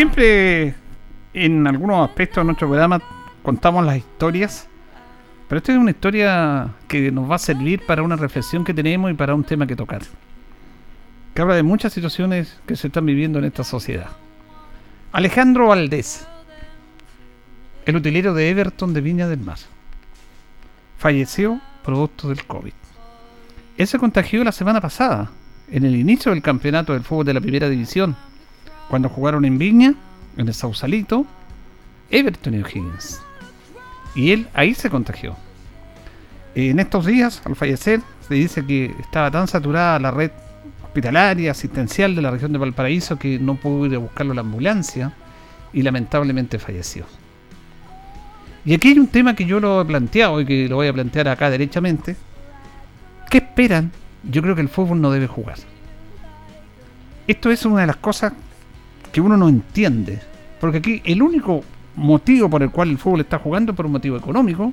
Siempre en algunos aspectos de nuestro programa contamos las historias, pero esta es una historia que nos va a servir para una reflexión que tenemos y para un tema que tocar. Que habla de muchas situaciones que se están viviendo en esta sociedad. Alejandro Valdés, el utilero de Everton de Viña del Mar, falleció producto del COVID. Él se contagió la semana pasada, en el inicio del campeonato del fútbol de la primera división cuando jugaron en Viña, en el Sausalito, Everton y O'Higgins. Y él ahí se contagió. En estos días, al fallecer, se dice que estaba tan saturada la red hospitalaria, asistencial de la región de Valparaíso que no pudo ir a buscarlo la ambulancia y lamentablemente falleció. Y aquí hay un tema que yo lo he planteado y que lo voy a plantear acá derechamente. ¿Qué esperan? Yo creo que el fútbol no debe jugar. Esto es una de las cosas que uno no entiende. Porque aquí el único motivo por el cual el fútbol está jugando es por un motivo económico.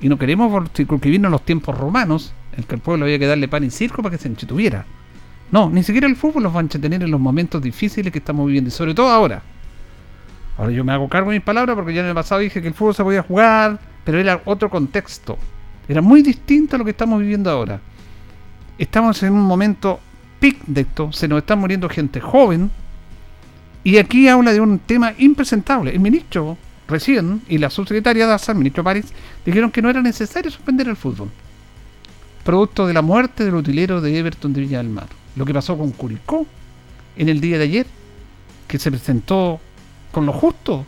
Y no queremos circunscribirnos los tiempos romanos, en que el pueblo había que darle pan y circo para que se entretuviera. No, ni siquiera el fútbol los va a entretener en los momentos difíciles que estamos viviendo, y sobre todo ahora. Ahora yo me hago cargo de mis palabras porque ya en el pasado dije que el fútbol se podía jugar, pero era otro contexto. Era muy distinto a lo que estamos viviendo ahora. Estamos en un momento pic de esto, se nos está muriendo gente joven, y aquí habla de un tema impresentable. El ministro recién y la subsecretaria DASA, el ministro París, dijeron que no era necesario suspender el fútbol. Producto de la muerte del utilero de Everton de Villa del Mar. Lo que pasó con Curicó en el día de ayer, que se presentó con lo justo.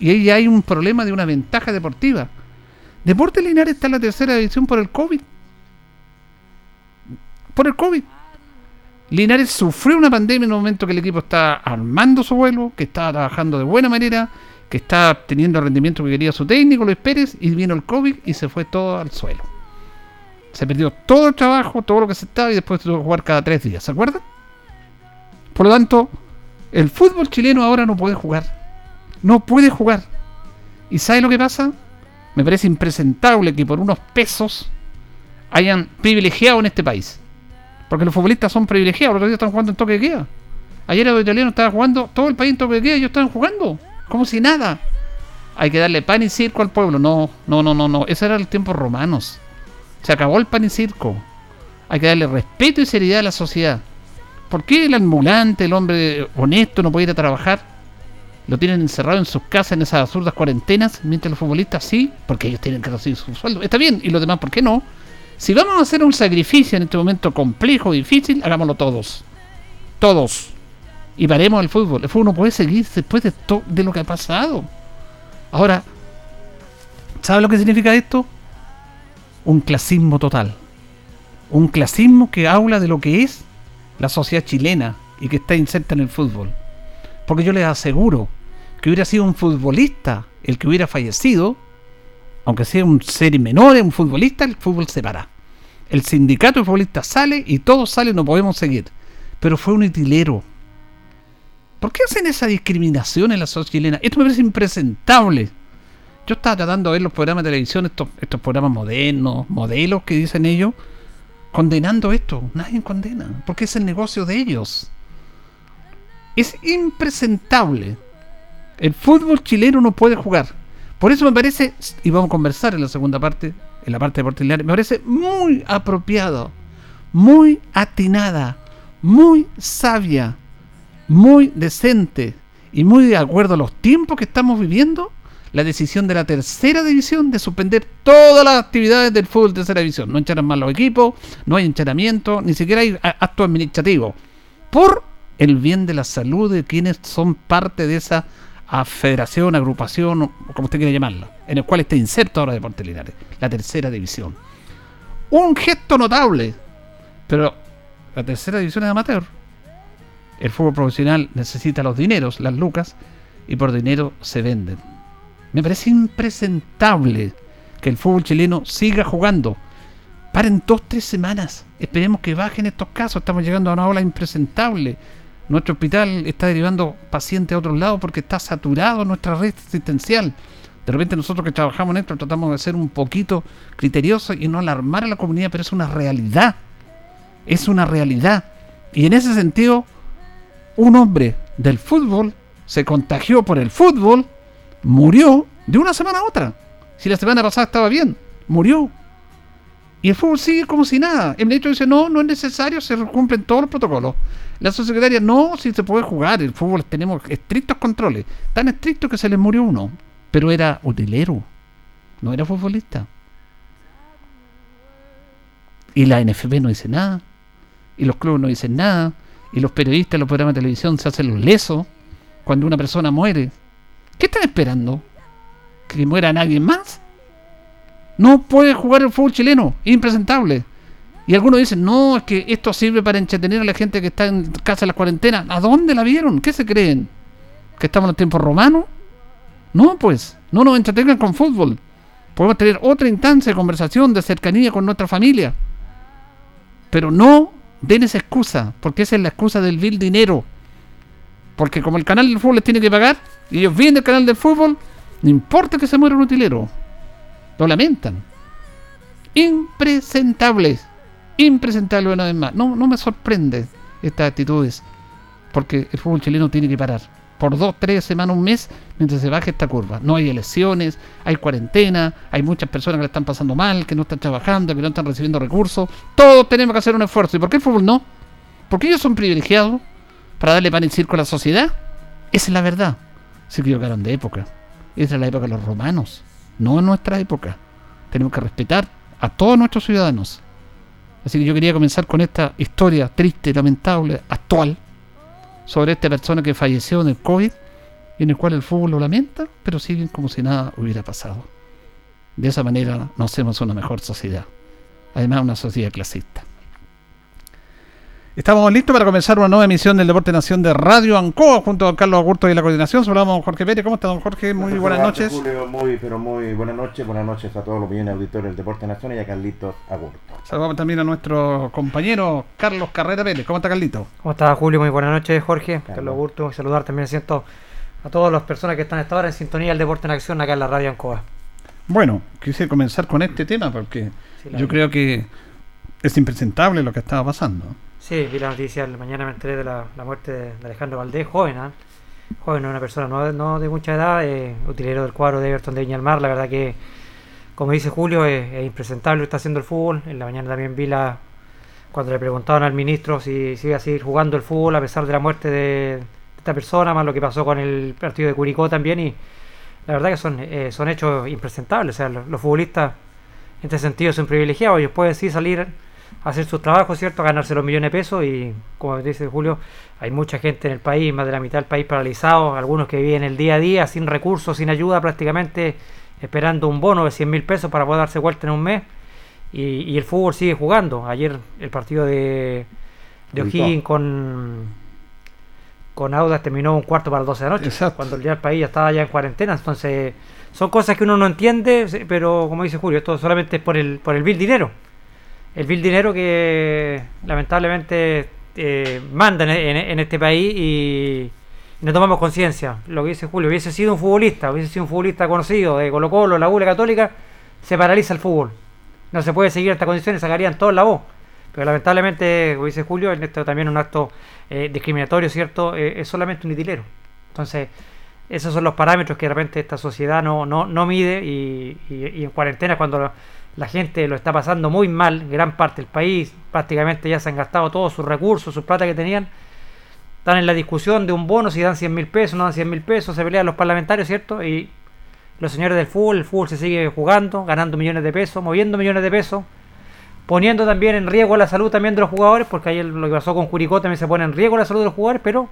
Y ahí hay un problema de una ventaja deportiva. Deporte Linares está en la tercera división por el COVID. Por el COVID. Linares sufrió una pandemia en un momento que el equipo está armando su vuelo, que estaba trabajando de buena manera, que está teniendo el rendimiento que quería su técnico, Luis Pérez, y vino el COVID y se fue todo al suelo. Se perdió todo el trabajo, todo lo que se estaba y después tuvo que jugar cada tres días, ¿se acuerdan? Por lo tanto, el fútbol chileno ahora no puede jugar. No puede jugar. ¿Y sabe lo que pasa? Me parece impresentable que por unos pesos hayan privilegiado en este país Porque los futbolistas son privilegiados, los otros están jugando en toque de queda. Ayer los italianos estaban jugando, todo el país en toque de queda, ellos estaban jugando, como si nada. Hay que darle pan y circo al pueblo. No, no, no, no, no. Ese era el tiempo romanos. Se acabó el pan y circo. Hay que darle respeto y seriedad a la sociedad. ¿Por qué el ambulante, el hombre honesto, no puede ir a trabajar? Lo tienen encerrado en sus casas en esas absurdas cuarentenas, mientras los futbolistas sí, porque ellos tienen que recibir su sueldo. Está bien, y los demás, ¿por qué no? Si vamos a hacer un sacrificio en este momento complejo, difícil, hagámoslo todos. Todos. Y paremos el fútbol. El fútbol no puede seguir después de, de lo que ha pasado. Ahora, ¿sabe lo que significa esto? Un clasismo total. Un clasismo que habla de lo que es la sociedad chilena y que está inserta en el fútbol. Porque yo les aseguro que hubiera sido un futbolista el que hubiera fallecido, aunque sea un ser menor, un futbolista, el fútbol se para. El sindicato de futbolistas sale y todos salen, no podemos seguir. Pero fue un itilero. ¿Por qué hacen esa discriminación en la sociedad chilena? Esto me parece impresentable. Yo estaba tratando de ver los programas de televisión, estos, estos programas modernos, modelos que dicen ellos, condenando esto. Nadie condena, porque es el negocio de ellos. Es impresentable. El fútbol chileno no puede jugar. Por eso me parece, y vamos a conversar en la segunda parte, en la parte de me parece muy apropiado, muy atinada, muy sabia, muy decente y muy de acuerdo a los tiempos que estamos viviendo la decisión de la tercera división de suspender todas las actividades del fútbol de tercera división. No encharan más los equipos, no hay encharamiento, ni siquiera hay acto administrativo. Por el bien de la salud de quienes son parte de esa federación, agrupación, como usted quiera llamarla, en el cual está inserto ahora Deportes Linares, la tercera división. Un gesto notable, pero la tercera división es amateur. El fútbol profesional necesita los dineros, las lucas, y por dinero se venden. Me parece impresentable que el fútbol chileno siga jugando. Paren dos, tres semanas. Esperemos que bajen estos casos. Estamos llegando a una ola impresentable. Nuestro hospital está derivando pacientes a otros lados porque está saturado nuestra red asistencial. De repente nosotros que trabajamos en esto tratamos de ser un poquito criteriosos y no alarmar a la comunidad, pero es una realidad. Es una realidad. Y en ese sentido, un hombre del fútbol se contagió por el fútbol murió de una semana a otra. Si la semana pasada estaba bien, murió. Y el fútbol sigue como si nada. El ministro dice, no, no es necesario, se cumplen todos los protocolos. La subsecretaria, no, si se puede jugar, el fútbol tenemos estrictos controles. Tan estrictos que se les murió uno. Pero era utilero, no era futbolista. Y la NFP no dice nada. Y los clubes no dicen nada. Y los periodistas, los programas de televisión se hacen los lesos cuando una persona muere. ¿Qué están esperando? ¿Que muera nadie más? No puede jugar el fútbol chileno, impresentable. Y algunos dicen, no, es que esto sirve para entretener a la gente que está en casa de la cuarentena. ¿A dónde la vieron? ¿Qué se creen? ¿Que estamos en los tiempos romanos? No, pues, no nos entretengan con fútbol. Podemos tener otra instancia de conversación, de cercanía con nuestra familia. Pero no den esa excusa, porque esa es la excusa del vil dinero. Porque como el canal del fútbol les tiene que pagar, y ellos vienen del canal del fútbol, no importa que se muera un utilero. Lo lamentan. Impresentables. Impresentables una vez más. No, no me sorprende estas actitudes. Porque el fútbol chileno tiene que parar. Por dos, tres semanas, un mes, mientras se baje esta curva. No hay elecciones, hay cuarentena, hay muchas personas que le están pasando mal, que no están trabajando, que no están recibiendo recursos. Todos tenemos que hacer un esfuerzo. ¿Y por qué el fútbol no? Porque ellos son privilegiados para darle pan y circo a la sociedad. Esa es la verdad. Se equivocaron de época. Esa es la época de los romanos, no en nuestra época. Tenemos que respetar a todos nuestros ciudadanos. Así que yo quería comenzar con esta historia triste, lamentable, actual, sobre esta persona que falleció en el COVID, y en el cual el fútbol lo lamenta, pero siguen como si nada hubiera pasado. De esa manera nos hacemos una mejor sociedad. Además, una sociedad clasista. Estamos listos para comenzar una nueva emisión del Deporte Nación de Radio Ancoa junto a Carlos Agurto y la coordinación. Saludamos a Jorge Pérez. ¿Cómo está, don Jorge? Muy buenas noches. Julio, muy, pero muy buenas noches. Buenas noches a todos los millones de auditores del Deporte Nación y a Carlitos Agurto. Saludamos también a nuestro compañero Carlos Carrera Pérez. ¿Cómo está, Carlito? ¿Cómo está, Julio? Muy buenas noches, Jorge. Carlos, Agurto. Saludar también, siento, a todas las personas que están esta hora en sintonía del Deporte en Acción acá en la Radio Ancoa. Bueno, quise comenzar con este tema porque yo creo que es impresentable lo que estaba pasando. Sí, vi la noticia, mañana me enteré de la, muerte de, Alejandro Valdés, joven, ¿ah? joven, una persona no, no de mucha edad, eh, utilero del cuadro de Everton de Viña del Mar, la verdad que, como dice Julio, es, es impresentable lo que está haciendo el fútbol. En la mañana también vi la cuando le preguntaban al ministro si, si iba a seguir jugando el fútbol a pesar de la muerte de esta persona, más lo que pasó con el partido de Curicó también, y la verdad que son, eh, son hechos impresentables. O sea, los, los futbolistas en este sentido son privilegiados, ellos pueden sí salir hacer sus trabajos, ¿cierto? A ganarse los millones de pesos y, como dice Julio, hay mucha gente en el país, más de la mitad del país paralizado, algunos que viven el día a día sin recursos, sin ayuda prácticamente, esperando un bono de 100 mil pesos para poder darse vuelta en un mes. Y, y el fútbol sigue jugando. Ayer el partido de, de. O'Higgins con, con Audas terminó un cuarto para las 12 de la noche, Exacto. cuando el día del país ya estaba ya en cuarentena. Entonces, son cosas que uno no entiende, pero como dice Julio, esto solamente es por el, por el vil dinero. El vil dinero que lamentablemente eh, manda en, este país y no tomamos conciencia. Lo que dice Julio, hubiese sido un futbolista, hubiese sido un futbolista conocido de Colo Colo, la U, Católica, se paraliza el fútbol. No se puede seguir estas condiciones, sacarían todos la voz. Pero lamentablemente, como dice Julio, esto también un acto eh, discriminatorio, ¿cierto? Eh, es solamente un itilero. Entonces, esos son los parámetros que de repente esta sociedad no, no, no mide y en cuarentena cuando la, gente lo está pasando muy mal, gran parte del país, prácticamente ya se han gastado todos sus recursos, sus plata que tenían, están en la discusión de un bono, si dan 100 mil pesos, no dan 100 mil pesos, se pelean los parlamentarios, ¿cierto? Y los señores del fútbol, el fútbol se sigue jugando, ganando millones de pesos, moviendo millones de pesos, poniendo también en riesgo la salud también de los jugadores, porque ayer lo que pasó con Curicó también se pone en riesgo la salud de los jugadores, pero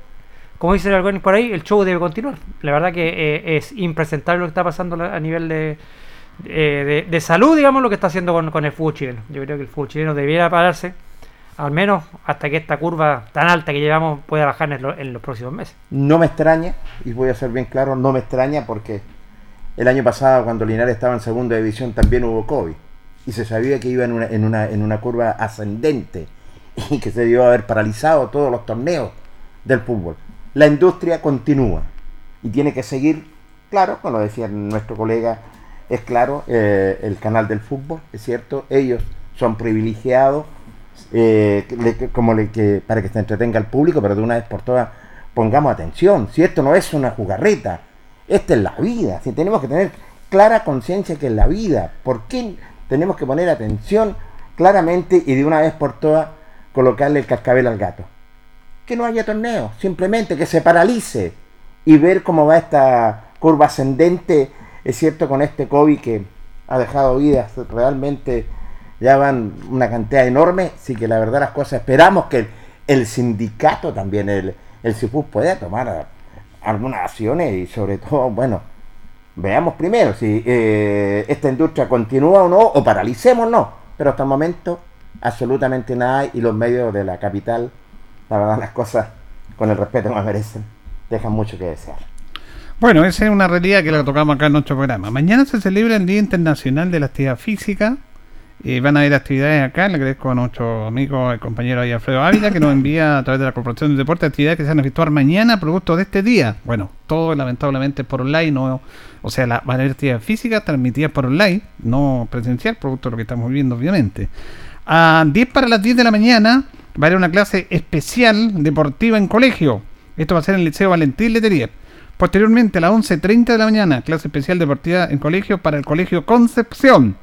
como dice el por ahí, el show debe continuar. La verdad que eh, es impresentable lo que está pasando a nivel de, de, de, salud, digamos, lo que está haciendo con, el fútbol chileno. Yo creo que el fútbol chileno debiera pararse, al menos hasta que esta curva tan alta que llevamos pueda bajar en, lo, los próximos meses. No me extraña, y voy a ser bien claro, no me extraña porque el año pasado cuando Linares estaba en segunda división también hubo COVID y se sabía que iba en una, en una, en una curva ascendente y que se debió haber paralizado todos los torneos del fútbol. La industria continúa y tiene que seguir, claro, como decía nuestro colega, es claro, eh, el canal del fútbol, es cierto, ellos son privilegiados eh, como para que se entretenga el público, pero de una vez por todas pongamos atención, si esto no es una jugarreta, esta es la vida, si tenemos que tener clara conciencia que es la vida, ¿por qué tenemos que poner atención claramente y de una vez por todas colocarle el cascabel al gato? Que no haya torneo, simplemente que se paralice y ver cómo va esta curva ascendente, es cierto, con este COVID que ha dejado vidas realmente ya van una cantidad enorme, sí que la verdad las cosas esperamos que el, sindicato también, el, el CIFUS pueda tomar algunas acciones y sobre todo, bueno, veamos primero si eh, esta industria continúa o no, o paralicemos no, pero hasta el momento absolutamente nada y los medios de la capital, la verdad las cosas con el respeto que me merecen, dejan mucho que desear. Bueno, esa es una realidad que la tocamos acá en nuestro programa. Mañana se celebra el Día Internacional de la Actividad Física. Eh, van a haber actividades acá. Le agradezco a nuestro amigo, el compañero ahí, Alfredo Ávila, que nos envía a través de la Corporación de Deporte actividades que se van a efectuar mañana, producto de este día. Bueno, todo lamentablemente por online, no, o sea, la, van a haber actividades físicas transmitidas por online, no presencial, producto de lo que estamos viviendo, obviamente. A 10 para las 10 de la mañana va a haber una clase especial deportiva en colegio. Esto va a ser en el Liceo Valentín Letelier. Posteriormente, a las 11.30 de la mañana, clase especial deportiva en colegio para el Colegio Concepción.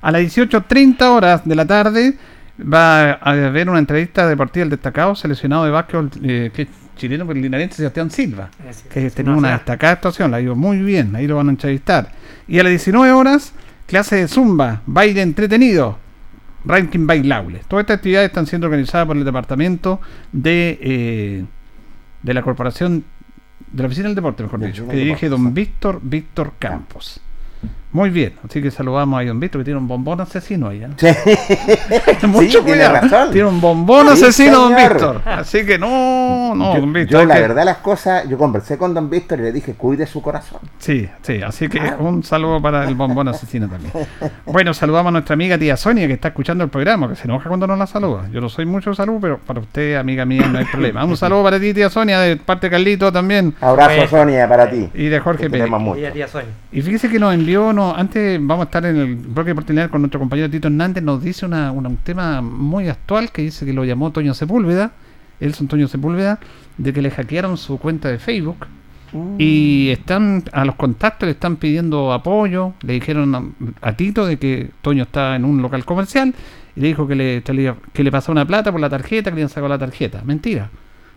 A las 18.30 horas de la tarde va a haber una entrevista deportiva del destacado seleccionado de básquetbol eh, que es chileno por el linarense Sebastián Silva, que tenía una destacada actuación, la ido muy bien, ahí lo van a entrevistar. Y a las 19 horas, clase de zumba, baile entretenido, ranking bailable. Todas estas actividades están siendo organizadas por el departamento de, eh, de la corporación de la oficina del deporte, mejor dicho, que dirige don Víctor Víctor Campos. Muy bien, así que saludamos a don Víctor que tiene un bombón asesino ahí. ¿eh? Sí. Mucho sí, tiene cuidado. razón. Tiene un bombón Sí, asesino don señor. Víctor. Así que no, no, yo, don Víctor. yo la que- verdad las cosas, yo conversé con don Víctor y le dije, cuide su corazón. Sí, sí, así que Ah. un saludo para el bombón asesino también. Bueno, saludamos a nuestra amiga tía Sonia que está escuchando el programa, que se enoja cuando nos la saluda. Yo no soy mucho salud, pero para usted, amiga mía, no hay problema. Un saludo para ti, tía Sonia, de parte de Carlito también. Abrazo. Sonia para ti. Y de Jorge Pérez. tía Sonia. Y fíjese que nos envió antes vamos a estar en el bloque de oportunidad con nuestro compañero Tito Hernández, nos dice una, una- un tema muy actual que dice que lo llamó Toño Sepúlveda, Elson Toño Sepúlveda, de que le hackearon su cuenta de Facebook y están a los contactos le están pidiendo apoyo, le dijeron a, a Tito de que Toño está en un local comercial y le dijo que le, que le pasó una plata por la tarjeta, que le habían sacado la tarjeta. Mentira.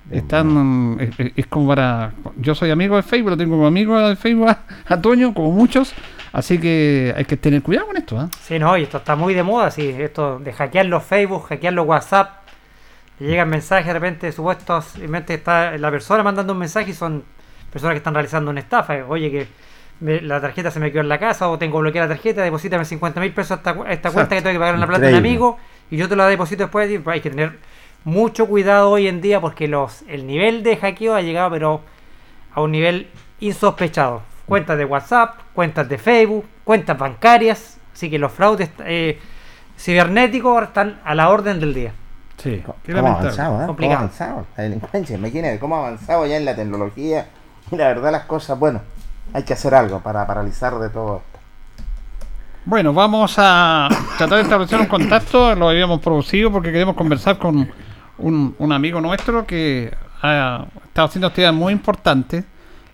Están, es, es- es como para. Yo soy amigo de Facebook, lo tengo como amigo de Facebook a, a Toño, como muchos. Así que hay que tener cuidado con esto. ¿ah? Sí, no, y esto está muy de moda, sí, esto de hackear los Facebook, hackear los WhatsApp. Le llegan mensajes de repente supuestos, y mente está la persona mandando un mensaje y son personas que están realizando una estafa. Oye, que me- la tarjeta se me quedó en la casa o tengo bloqueada la tarjeta, deposítame 50 mil pesos a esta, a esta cuenta que tengo que pagar en la plata de un amigo y yo te la deposito después. y, pues, hay que tener mucho cuidado hoy en día porque los el nivel de hackeo ha llegado pero a un nivel insospechado. Cuentas de WhatsApp, cuentas de Facebook, cuentas bancarias. Así que los fraudes eh, cibernéticos ahora están a la orden del día. Sí, qué ¿Cómo avanzado, eh? ¿Cómo ha Complicado. avanzado la delincuencia? Imagínate cómo ha avanzado ya en la tecnología. Y la verdad las cosas, bueno, hay que hacer algo para paralizar de todo esto. Bueno, vamos a tratar de establecer un contacto. Lo habíamos producido porque queremos conversar con un, un amigo nuestro que ha estado haciendo actividades muy importantes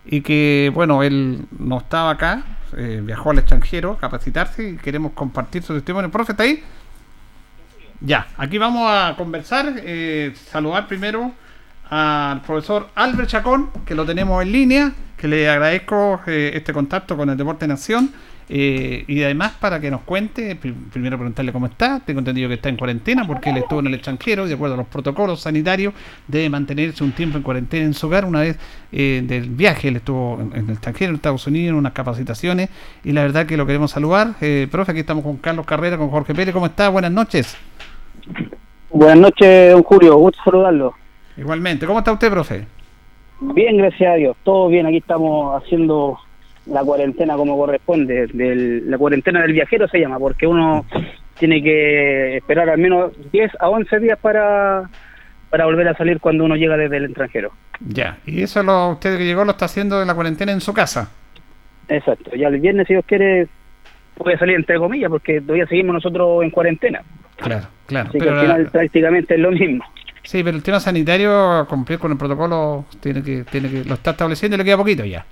y que, bueno, él no estaba acá, eh, viajó al extranjero a capacitarse y queremos compartir su testimonio. Profe, ¿está ahí? Ya, aquí vamos a conversar. eh, saludar primero al profesor Albert Chacón, que lo tenemos en línea, que le agradezco eh, este contacto con el Deporte Nación. Eh, y además para que nos cuente, pri- primero preguntarle cómo está, tengo entendido que está en cuarentena porque él estuvo en el extranjero y de acuerdo a los protocolos sanitarios debe mantenerse un tiempo en cuarentena en su hogar una vez eh, del viaje, él estuvo en, en el extranjero, en Estados Unidos, en unas capacitaciones y la verdad que lo queremos saludar. Eh, profe, aquí estamos con Carlos Carrera, con Jorge Pérez, ¿cómo está? Buenas noches. Buenas noches, don Julio. Gusto saludarlo. Igualmente, ¿cómo está usted, profe? Bien, gracias a Dios. Todo bien. Aquí estamos haciendo la cuarentena como corresponde. Del, la cuarentena del viajero se llama, porque uno tiene que esperar al menos 10 a 11 días para, para volver a salir cuando uno llega desde el extranjero. Ya, y eso lo, usted que llegó lo está haciendo en la cuarentena en su casa. Exacto. Ya el viernes, si Dios quiere, puede salir entre comillas, porque todavía seguimos nosotros en cuarentena. Claro, claro. Así que Pero al final la- prácticamente es lo mismo. sí, pero el tema sanitario, cumplir con el protocolo, tiene que, tiene que, lo está estableciendo y le queda poquito ya.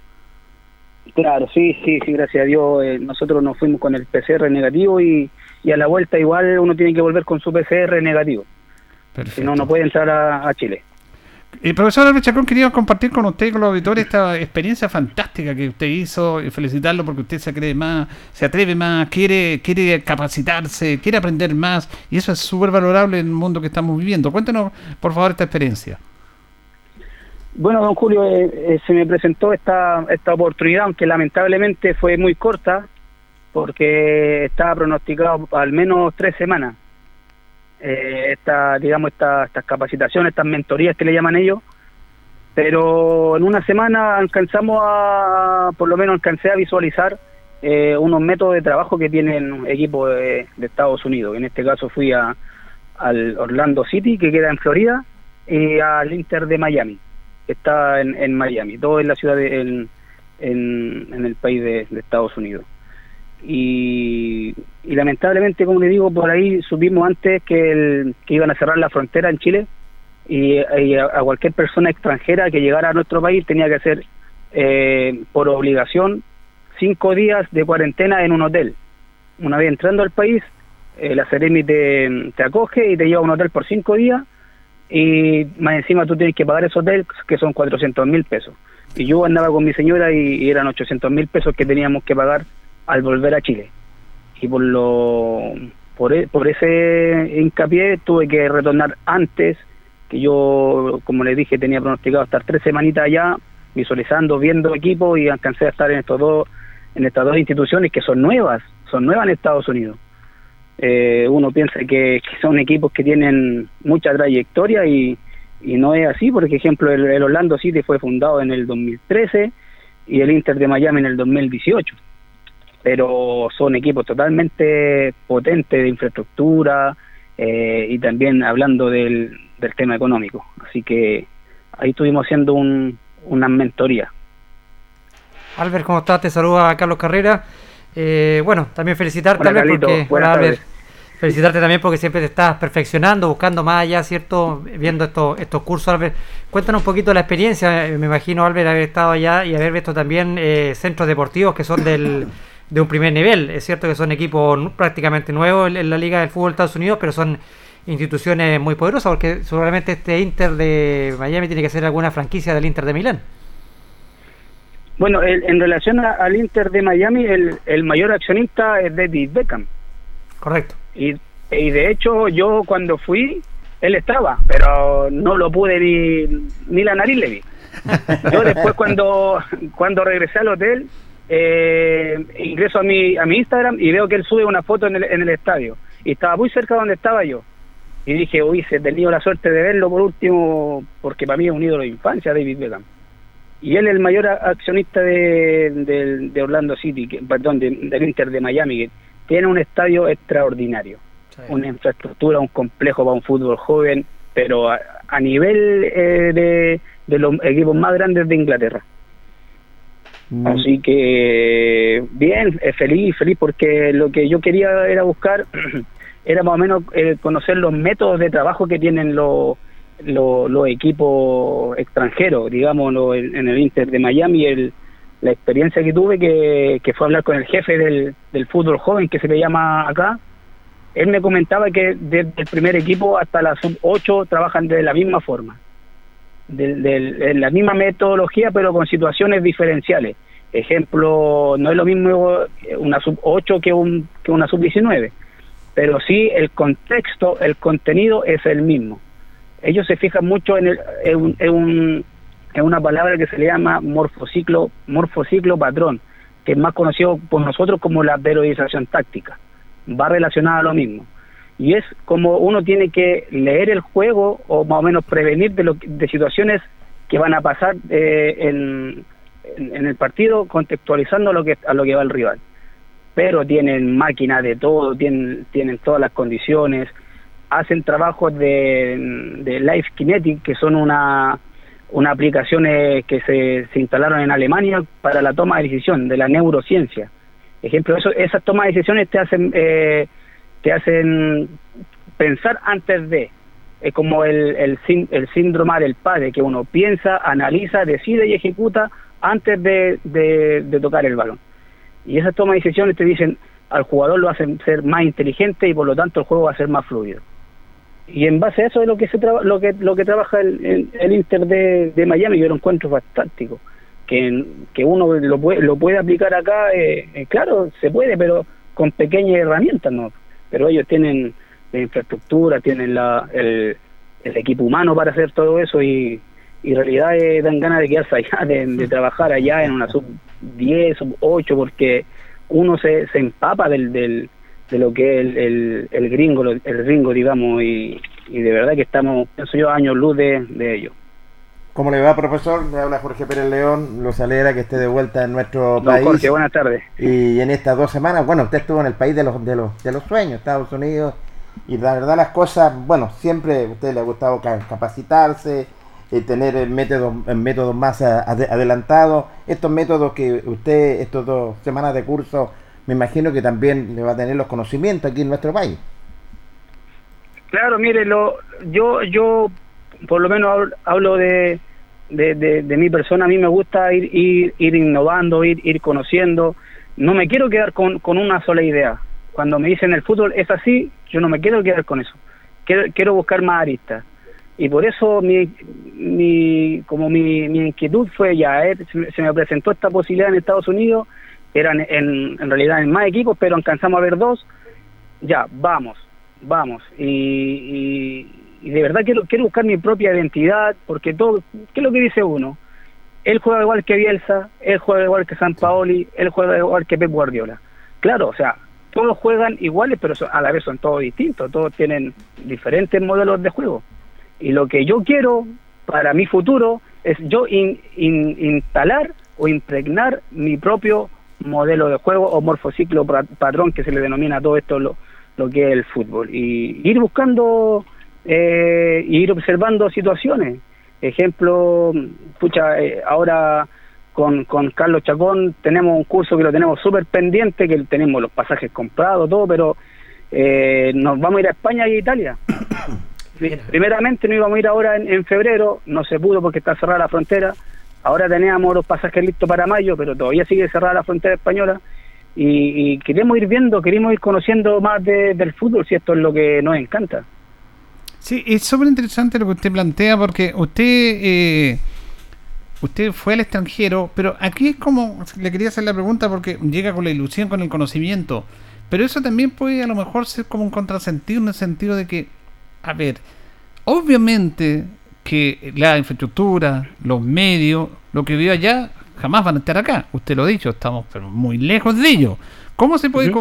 Claro, sí, sí, sí, gracias a Dios. eh, nosotros nos fuimos con el PCR negativo y, y a la vuelta igual uno tiene que volver con su PCR negativo. Perfecto. Si no, no puede entrar a, a Chile. Eh, profesor Albert Chacón, quería compartir con usted y con los auditores esta experiencia fantástica que usted hizo y felicitarlo porque usted se cree más, se atreve más, quiere, quiere capacitarse, quiere aprender más y eso es súper valorable en el mundo que estamos viviendo. Cuéntenos, por favor, esta experiencia. Bueno, don Julio, eh, eh, se me presentó esta, esta oportunidad, aunque lamentablemente fue muy corta, porque estaba pronosticado al menos tres semanas. Eh, esta, digamos, esta- estas capacitaciones, estas mentorías que le llaman ellos, pero en una semana alcanzamos a, por lo menos alcancé a visualizar eh, unos métodos de trabajo que tienen equipos de, Estados Unidos. En este caso fui a, al Orlando City, que queda en Florida, y al Inter de Miami, está en, Miami, todo en la ciudad, de, en, en, el país de, Estados Unidos. Y, lamentablemente, como le digo, por ahí supimos antes que, el- que iban a cerrar la frontera en Chile y, a cualquier persona extranjera que llegara a nuestro país tenía que hacer eh, por obligación cinco días de cuarentena en un hotel. Una vez entrando al país, eh, la Ceremi te, te acoge y te lleva a un hotel por cinco días y más encima tú tienes que pagar ese hotel que son 400 mil pesos. Y yo andaba con mi señora y, eran 800 mil pesos que teníamos que pagar al volver a Chile. Y por lo por, e- por ese hincapié tuve que retornar antes, que yo, como les dije, tenía pronosticado estar tres semanitas allá, visualizando, viendo equipos y alcancé a estar en estos dos en estas dos instituciones que son nuevas, son nuevas en Estados Unidos. Eh, uno piensa que, son equipos que tienen mucha trayectoria y, y no es así. Por ejemplo, el, el Orlando City fue fundado en el 2013 y el Inter de Miami en el 2018. Pero son equipos totalmente potentes de infraestructura eh, y también hablando del, del tema económico. Así que ahí estuvimos haciendo un, una mentoría. Albert, ¿cómo estás? Te saluda Carlos Carrera. Eh, bueno, también felicitarte, Hola, Albert, Carlito. porque, tardes. felicitarte también porque siempre te estás perfeccionando, buscando más allá, ¿cierto? Viendo estos, estos cursos, Albert. Cuéntanos un poquito la experiencia, eh, me imagino, Albert, haber estado allá y haber visto también eh, centros deportivos que son del, de un primer nivel. Es cierto que son equipos prácticamente nuevos en, en la Liga del Fútbol de Estados Unidos, pero son instituciones muy poderosas porque seguramente este Inter de Miami tiene que ser alguna franquicia del Inter de Milán. Bueno, el- en relación a- al Inter de Miami, el, el mayor accionista es David Beckham. Correcto. Y, y de hecho, yo cuando fui, él estaba, pero no lo pude ni, ni la nariz le vi. Yo después cuando, cuando regresé al hotel, eh, ingreso a mi, a mi Instagram y veo que él sube una foto en el, en el estadio. Y estaba muy cerca de donde estaba yo. Y dije, uy, se he tenido la suerte de verlo por último, porque para mí es un ídolo de infancia, David Beckham. Y él es el mayor accionista de, del- de Orlando City, que, perdón, de- del Inter de Miami, que tiene un estadio extraordinario una infraestructura, un complejo para un fútbol joven, pero a, a nivel eh, de, de los equipos más grandes de Inglaterra. Mm, Así que bien, eh, feliz, feliz porque lo que yo quería era buscar, era más o menos eh, conocer los métodos de trabajo que tienen los los, equipos extranjeros, digamos, lo- en, el Inter de Miami, el, la experiencia que tuve que, que fue hablar con el jefe del, fútbol joven que se le llama acá, él me comentaba que desde el primer equipo hasta la sub 8 trabajan de la misma forma, de, de- de la misma metodología, pero con situaciones diferenciales. Ejemplo, no es lo mismo una sub 8 que, un, que una sub 19, pero sí el contexto, el contenido es el mismo. Ellos se fijan mucho en, el, en, un- en un- en una palabra que se le llama morfociclo, morfociclo patrón, que es más conocido por nosotros como la periodización táctica va relacionada a lo mismo. Y es como uno tiene que leer el juego o más o menos prevenir de, lo, de situaciones que van a pasar eh, en, en, en el partido contextualizando lo que, a lo que va el rival. Pero tienen máquinas de todo, tienen, tienen todas las condiciones, hacen trabajos de, de Life Kinetic, que son una, una aplicaciones que se, se instalaron en Alemania para la toma de decisión de la neurociencia. Ejemplo eso esas tomas de decisiones te hacen eh, te hacen pensar antes de. Es como el, el, el síndrome del padre que uno piensa analiza decide y ejecuta antes de, de, de tocar el balón. Y esas tomas de decisiones te dicen al jugador lo hacen ser más inteligente y por lo tanto el juego va a ser más fluido y en base a eso es lo que se traba- lo que lo que trabaja el, el, el Inter de, de Miami yo lo encuentro fantástico que, que uno lo puede, lo puede aplicar acá, eh, eh, claro, se puede, pero con pequeñas herramientas, ¿no? Pero ellos tienen la infraestructura, tienen la, el, el equipo humano para hacer todo eso y, y en realidad eh, dan ganas de quedarse allá, de, de trabajar allá en una sub 10, sub 8, porque uno se, se empapa del, del, de lo que es el, el, el gringo, el gringo, digamos, y, y de verdad que estamos, pienso yo, años luz de, de ello. ¿Cómo le va, profesor? Le habla Jorge Pérez León. Los alegra que esté de vuelta en nuestro Don país. Jorge, buenas tardes. Y en estas dos semanas, bueno, usted estuvo en el país de los, de los, de los sueños, Estados Unidos, y la verdad las cosas, bueno, siempre a usted le ha gustado ca- capacitarse, eh, tener métodos, métodos más adelantados. Estos métodos que usted, estos dos semanas de curso, me imagino que también le va a tener los conocimientos aquí en nuestro país. Claro, mire, lo, yo, yo por lo menos hablo, de, de, de, mi persona, a mí me gusta ir, ir, ir innovando, ir, ir conociendo, no me quiero quedar con, con una sola idea. Cuando me dicen el fútbol es así, yo no me quiero quedar con eso, quiero, quiero buscar más aristas. Y por eso mi, mi como mi, mi inquietud fue ya, eh, se me presentó esta posibilidad en Estados Unidos, eran en, en realidad en más equipos, pero alcanzamos a ver dos, ya, vamos, vamos. Y, y, de verdad quiero, quiero buscar mi propia identidad, porque todo, ¿qué es lo que dice uno? Él juega igual que Bielsa, él juega igual que San Paoli, él juega igual que Pep Guardiola. Claro, o sea, todos juegan iguales, pero a la vez son todos distintos, todos tienen diferentes modelos de juego. Y lo que yo quiero para mi futuro es yo in- instalar o impregnar mi propio modelo de juego o morfociclo patrón que se le denomina a todo esto lo, lo que es el fútbol. Y ir buscando, eh, ir observando situaciones. Ejemplo, pucha, eh, ahora con, con Carlos Chacón tenemos un curso que lo tenemos súper pendiente, que tenemos los pasajes comprados, todo, pero eh, nos vamos a ir a España y a Italia. Primeramente no íbamos a ir ahora en, en, febrero, no se pudo porque está cerrada la frontera. Ahora teníamos los pasajes listos para mayo, pero todavía sigue cerrada la frontera española. Y, y queremos ir viendo, queremos ir conociendo más de, del fútbol, si esto es lo que nos encanta. Sí, es súper interesante lo que usted plantea porque usted... Eh usted fue al extranjero, pero aquí es como, le quería hacer la pregunta porque llega con la ilusión, con el conocimiento, pero eso también puede a lo mejor ser como un contrasentido en el sentido de que, a ver, obviamente que la infraestructura, los medios, lo que vive allá, jamás van a estar acá. Usted lo ha dicho, estamos pero muy lejos de ello. ¿Cómo se puede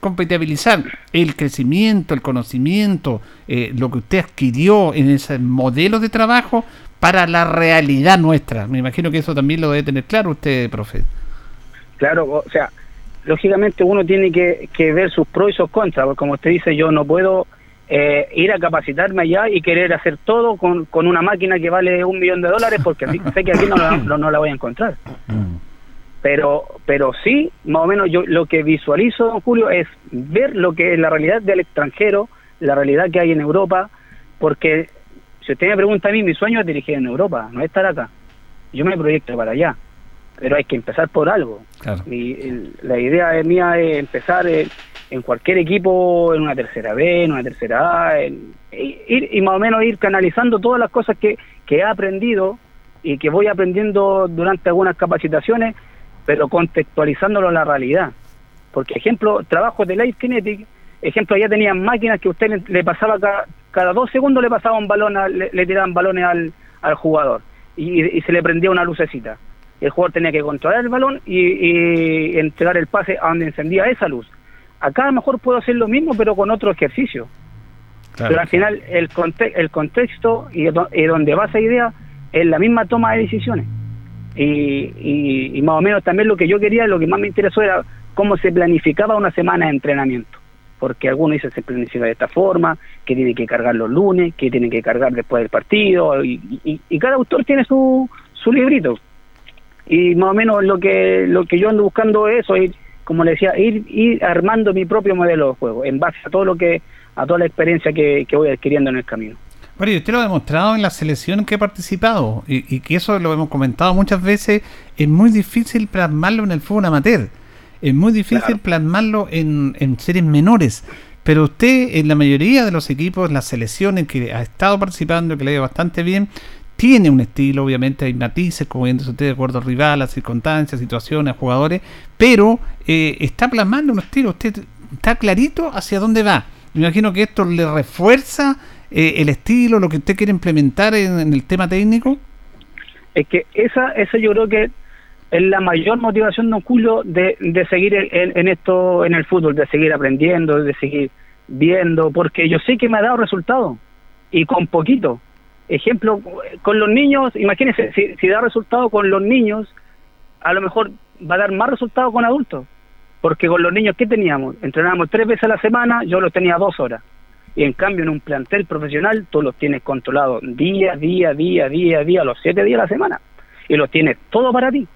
compatibilizar el crecimiento, el conocimiento, eh, lo que usted adquirió en ese modelo de trabajo para la realidad nuestra. Me imagino que eso también lo debe tener claro usted, profe. Claro, o sea, lógicamente uno tiene que, ver sus pros y sus contras, porque como usted dice, yo no puedo eh, ir a capacitarme allá y querer hacer todo con, con una máquina que vale un millón de dólares, porque sé que aquí no la, no, la voy a encontrar. Pero, pero sí, más o menos yo lo que visualizo, don Julio, es ver lo que es la realidad del extranjero, la realidad que hay en Europa, porque si usted me pregunta a mí, mi sueño es dirigir en Europa, no es estar acá. Yo me proyecto para allá, pero hay que empezar por algo. Y la idea mía es empezar en, cualquier equipo, en una tercera B, en una tercera A, ir, y más o menos ir canalizando todas las cosas que, que he aprendido y que voy aprendiendo durante algunas capacitaciones, pero contextualizándolo a la realidad. Porque, ejemplo, trabajos de Life Kinetic, ejemplo, ya tenían máquinas que usted le, pasaba cada, cada dos segundos le pasaba un balón, le, tiraban balones al, al jugador y, se le prendía una lucecita. El jugador tenía que controlar el balón y, entregar el pase a donde encendía esa luz. Acá a lo mejor puedo hacer lo mismo, pero con otro ejercicio. pero al final el, el contexto y, y, donde va esa idea es la misma toma de decisiones. Y, y más o menos también lo que yo quería, lo que más me interesó era cómo se planificaba una semana de entrenamiento porque algunos dicen se planifica de esta forma, que tiene que cargar los lunes, que tiene que cargar después del partido, y, cada autor tiene su, su librito. Y más o menos lo que lo que yo ando buscando es eso, ir, como le decía, ir, ir armando mi propio modelo de juego, en base a todo lo que, a toda la experiencia que, voy adquiriendo en el camino. Bueno, y usted lo ha demostrado en la selección que ha participado, y, y que eso lo hemos comentado muchas veces, es muy difícil plasmarlo en el fútbol amateur es muy difícil plasmarlo en, series menores. Pero usted, en la mayoría de los equipos, las selecciones que ha estado participando, que le ha ido bastante bien, tiene un estilo, obviamente hay matices, como bien usted, de acuerdo al rival, a circunstancias, situaciones, a jugadores, pero eh, está plasmando un estilo, usted está clarito hacia dónde va. Me imagino que esto le refuerza eh, el estilo, lo que usted quiere implementar en, en, el tema técnico. Es que esa, esa yo creo que es la mayor motivación, don Julio, de, de seguir en, esto, en el fútbol, de seguir aprendiendo, de seguir viendo, porque yo sé que me ha dado resultado y con poquito. Ejemplo, con los niños, imagínense, si, si da resultado con los niños, a lo mejor va a dar más resultado con adultos, porque con los niños, ¿qué teníamos? Entrenábamos tres veces a la semana, yo los tenía dos horas. Y en cambio en un plantel profesional tú los tienes controlados día, día, día, día, día, los siete días a la semana. Y los tienes todo para ti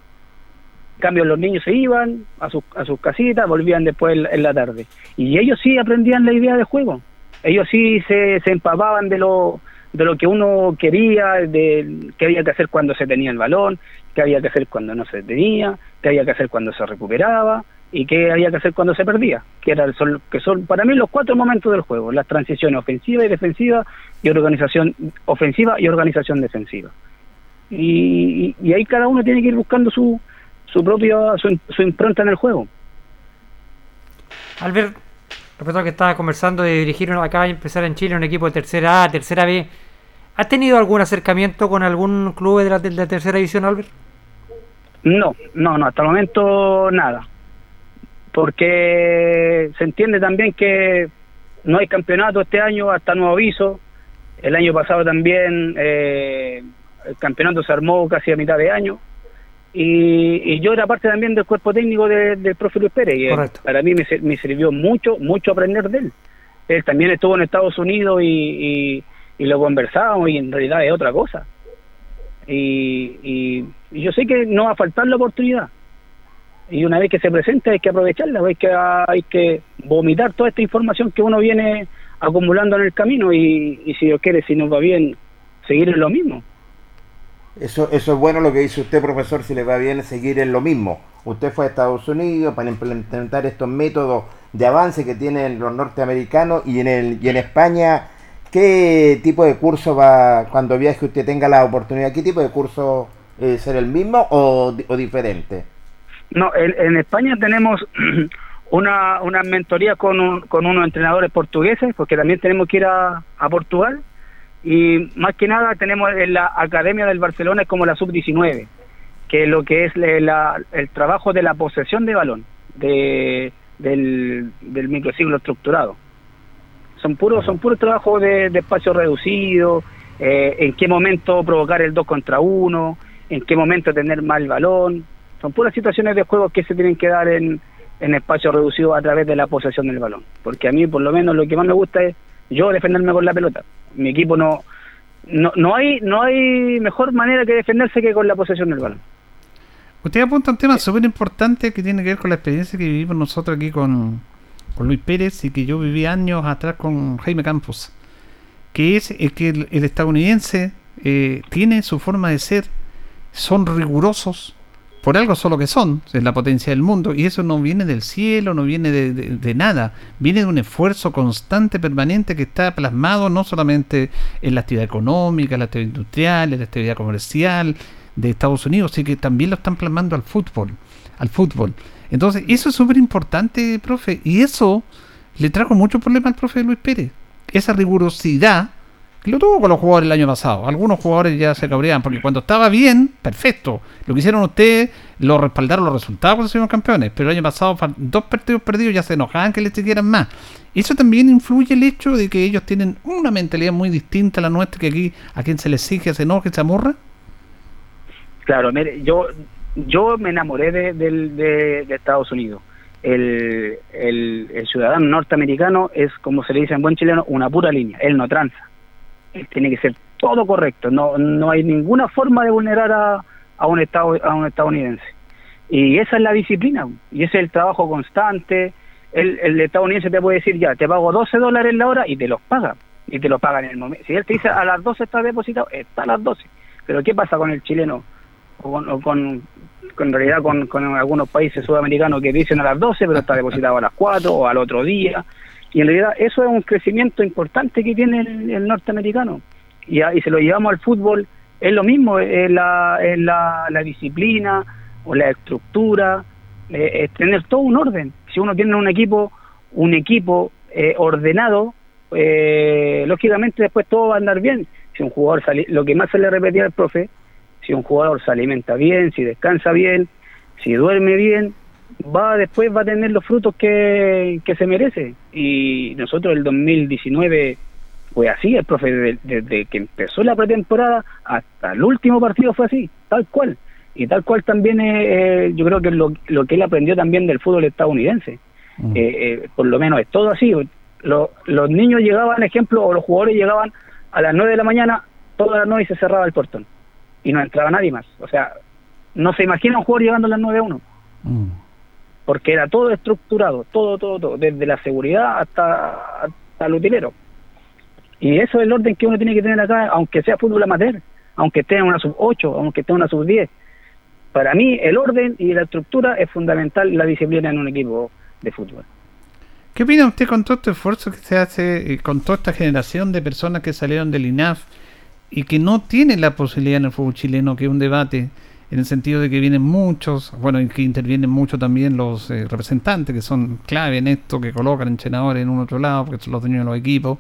cambio los niños se iban a sus, a sus casitas, volvían después en, la tarde. Y ellos sí aprendían la idea de juego. Ellos sí se, se empapaban de lo, de lo que uno quería, de qué había que hacer cuando se tenía el balón, qué había que hacer cuando no se tenía, qué había que hacer cuando se recuperaba y qué había que hacer cuando se perdía, que, era, son, que son para mí los cuatro momentos del juego, las transiciones ofensiva y defensiva y organización ofensiva y organización defensiva. Y, y ahí cada uno tiene que ir buscando su, su propio su, impronta en el juego. Albert, respecto a que estaba conversando de dirigir acá y empezar en Chile un equipo de tercera A, tercera B, ¿has tenido algún acercamiento con algún club de la, de la tercera división, Albert? No, no, no, hasta el momento nada. Porque se entiende también que no hay campeonato este año hasta nuevo aviso. El año pasado también eh, el campeonato se armó casi a mitad de año y, yo era parte también del cuerpo técnico del profe Luis Pérez y para mí me, sirvió mucho, mucho aprender de él. Él también estuvo en Estados Unidos y, lo conversábamos y en realidad es otra cosa. y, y, yo sé que no va a faltar la oportunidad. Y una vez que se presente hay que aprovecharla, hay que, hay que vomitar toda esta información que uno viene acumulando en el camino y, y si Dios quiere, si nos va bien, seguir en lo mismo. Eso, eso es bueno lo que dice usted, profesor, si le va bien seguir en lo mismo. Usted fue a Estados Unidos para implementar estos métodos de avance que tienen los norteamericanos y en, el, y en España, ¿qué tipo de curso va, cuando viaje usted tenga la oportunidad, qué tipo de curso eh, ser el mismo o, o diferente? No, en, España tenemos una, una mentoría con, con unos entrenadores portugueses, porque también tenemos que ir a, a Portugal y más que nada tenemos en la Academia del Barcelona como la sub-19, que es lo que es la, el trabajo de la posesión de balón, de, del, del microciclo estructurado. Son puros, son puros trabajos de, espacio reducido, eh, en qué momento provocar el 2 contra 1, en qué momento tener mal balón. Son puras situaciones de juego que se tienen que dar en, en espacio reducido a través de la posesión del balón. Porque a mí, por lo menos, lo que más me gusta es yo defenderme con la pelota. Mi equipo no, no, no hay no hay mejor manera que defenderse que con la posesión del balón. Usted apunta un tema súper importante que tiene que ver con la experiencia que vivimos nosotros aquí con, Luis Pérez y que yo viví años atrás con Jaime Campos, que es que el, estadounidense eh, tiene su forma de ser, son rigurosos, por algo solo que son, es la potencia del mundo, y eso no viene del cielo, no viene de, nada, viene de un esfuerzo constante, permanente, que está plasmado no solamente en la actividad económica, en la actividad industrial, en la actividad comercial de Estados Unidos, sino que también lo están plasmando al fútbol, al fútbol. Entonces, eso es súper importante, profe, y eso le trajo mucho problema al profe Luis Pérez. Esa rigurosidad lo tuvo con los jugadores el año pasado. Algunos jugadores ya se cabreaban porque cuando estaba bien, perfecto. Lo que hicieron ustedes, lo respaldaron los resultados cuando fuimos campeones. Pero el año pasado, dos partidos perdidos, ya se enojaban que les siguieran más. Eso también influye el hecho de que ellos tienen una mentalidad muy distinta a la nuestra, que aquí a quien se les exige se enoje, se amorra. Claro, mire, yo, yo me enamoré de, de, Estados Unidos. El, el, el ciudadano norteamericano es, como se le dice en buen chileno, una pura línea. Él no tranza tiene que ser todo correcto, no, no hay ninguna forma de vulnerar a, a, un estado, a un estadounidense. Y esa es la disciplina, y ese es el trabajo constante. El, el estadounidense te puede decir, ya, te pago 12 dólares la hora y te los paga, y te los paga en el momento. Si él te dice a las 12 está depositado, está a las 12. Pero ¿qué pasa con el chileno? O con, con, en realidad con, con algunos países sudamericanos que dicen a las 12, pero está depositado a las 4 o al otro día. Y en realidad eso es un crecimiento importante que tiene el, norteamericano. Y, y, se lo llevamos al fútbol, es lo mismo, es la, es la, la disciplina o la estructura, eh, es tener todo un orden. Si uno tiene un equipo, un equipo eh, ordenado, eh, lógicamente después todo va a andar bien. Si un jugador lo que más se le repetía al profe, si un jugador se alimenta bien, si descansa bien, si duerme bien, va después va a tener los frutos que, que se merece. Y nosotros el 2019 fue así, el profe desde, que empezó la pretemporada hasta el último partido fue así, tal cual. Y tal cual también eh, yo creo que lo, lo que él aprendió también del fútbol estadounidense. Mm. Eh, eh, por lo menos es todo así. los niños llegaban, ejemplo, o los jugadores llegaban a las 9 de la mañana, toda la noche se cerraba el portón. Y no entraba nadie más. O sea, no se imagina un jugador llegando a las 9 a 1 porque era todo estructurado, todo, todo, todo, desde la seguridad hasta, hasta el utilero. Y eso es el orden que uno tiene que tener acá, aunque sea fútbol amateur, aunque esté en una sub 8, aunque esté en una sub 10. Para mí el orden y la estructura es fundamental la disciplina en un equipo de fútbol. ¿Qué opina usted con todo este esfuerzo que se hace, eh, con toda esta generación de personas que salieron del INAF y que no tienen la posibilidad en el fútbol chileno, que un debate, en el sentido de que vienen muchos, bueno, y que intervienen mucho también los eh, representantes, que son clave en esto, que colocan entrenadores en un otro lado, porque son los dueños de los equipos.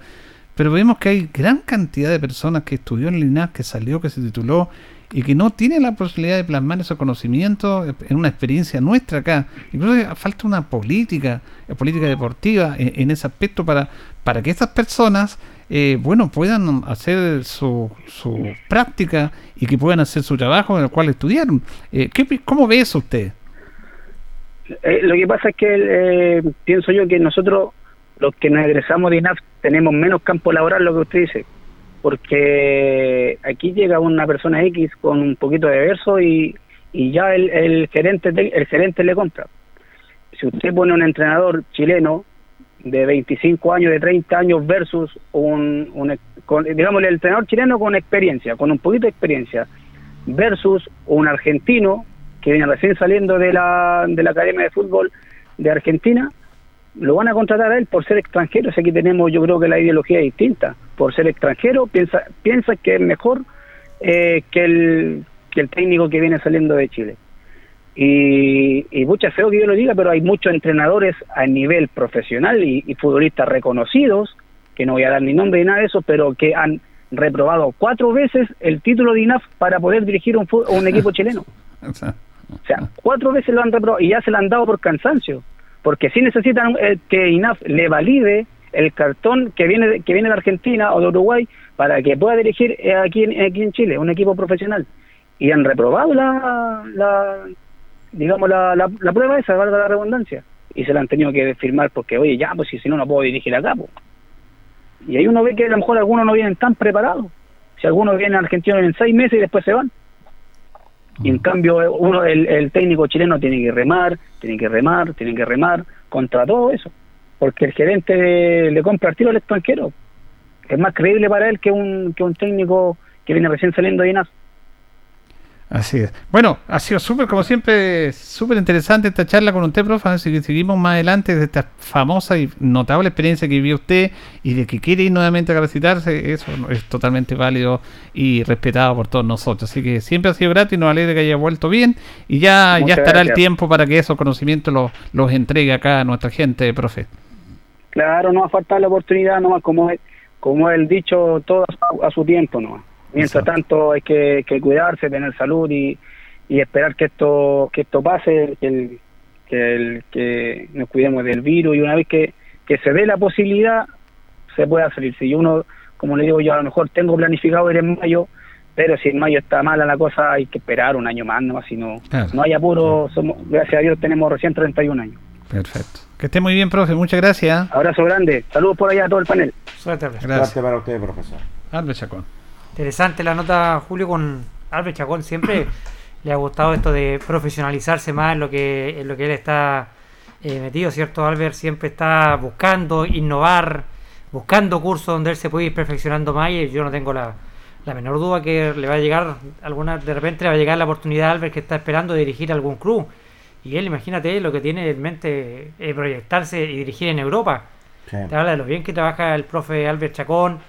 Pero vemos que hay gran cantidad de personas que estudió en INAF, que salió, que se tituló, y que no tienen la posibilidad de plasmar esos conocimientos en una experiencia nuestra acá. Incluso falta una política, eh, política deportiva en, en ese aspecto para, para que estas personas eh, bueno, puedan hacer su, su práctica y que puedan hacer su trabajo en el cual estudiaron. Eh, ¿qué, ¿Cómo ve eso usted? Eh, lo que pasa es que eh, pienso yo que nosotros, los que nos egresamos de INAF, tenemos menos campo laboral, lo que usted dice. porque aquí llega una persona X con un poquito de verso y, y ya el, el gerente te- el gerente le compra. Si usted pone un entrenador chileno de 25 años, de 30 años versus un, un el entrenador chileno con experiencia, con un poquito de experiencia, versus un argentino que viene recién saliendo de la, de la Academia de Fútbol de Argentina, lo van a contratar a él por ser extranjero. O sea, aquí tenemos, yo creo que la ideología es distinta. Por ser extranjero, piensa, piensa que es mejor eh, que, el, que el técnico que viene saliendo de Chile. Y, y mucha feo que yo lo diga, pero hay muchos entrenadores a nivel profesional y, futbolistas reconocidos, que no voy a dar ni nombre ni nada de eso, pero que han reprobado cuatro veces el título de INAF para poder dirigir un, un equipo chileno. O sea, cuatro veces lo han reprobado y ya se lo han dado por cansancio. Porque sí necesitan eh, que INAF le valide el cartón que viene que viene de Argentina o de Uruguay para que pueda dirigir eh, aquí en, aquí en Chile un equipo profesional. Y han reprobado la, la digamos, la, la, la prueba esa, valga la redundancia. Y se la han tenido que firmar porque, oye, ya, pues si no, no puedo dirigir acá. pues. Y ahí uno ve que a lo mejor algunos no vienen tan preparados. Si algunos vienen a Argentina en seis meses y después se van. Y en cambio, eh, uno, el, el técnico chileno tiene que remar, tiene que remar, tiene que remar contra todo eso. Porque el gerente le compra el tiro al extranjero. Es más creíble para él que un, que un técnico que viene recién saliendo de INAF. Así es. Bueno, ha sido súper, como siempre, súper interesante esta charla con usted, profe. Así que seguimos más adelante de esta famosa y notable experiencia que vivió usted y de que quiere ir nuevamente a capacitarse. Eso es totalmente válido y respetado por todos nosotros. Así que siempre ha sido grato y nos alegra que haya vuelto bien. Y ya, ya estará el tiempo para que esos conocimientos los, los entregue acá a nuestra gente, profe. Claro, no va a faltar la oportunidad, nomás como como el dicho, todo a su, a su tiempo nomás. Mientras Exacto. tanto hay que, que cuidarse, tener salud y, y esperar que esto que esto pase, que, el, que, el, que nos cuidemos del virus y una vez que, que se dé la posibilidad, se pueda salir. Si uno, como le digo yo, a lo mejor tengo planificado ir en mayo, pero si en mayo está mala la cosa, hay que esperar un año más, nomás, si no, Claro. no hay apuro, somos, gracias a Dios tenemos recién 31 años. Perfecto. Que esté muy bien, profe. Muchas gracias. Abrazo grande, saludos por allá a todo el panel. Suerte. Gracias. Suerte para usted, profesor. Albert Chacón. Interesante la nota, Julio, con Albert Chacón. Siempre le ha gustado esto de profesionalizarse más en lo que, en lo que él está eh, metido, ¿cierto? Albert siempre está buscando innovar, buscando cursos donde él se puede ir perfeccionando más y yo no tengo la, la menor duda que le va a llegar, alguna de repente le va a llegar la oportunidad a Albert que está esperando de dirigir algún club. Y él, imagínate lo que tiene en mente eh, proyectarse y dirigir en Europa. Sí. Te habla de lo bien que trabaja el profe Albert Chacón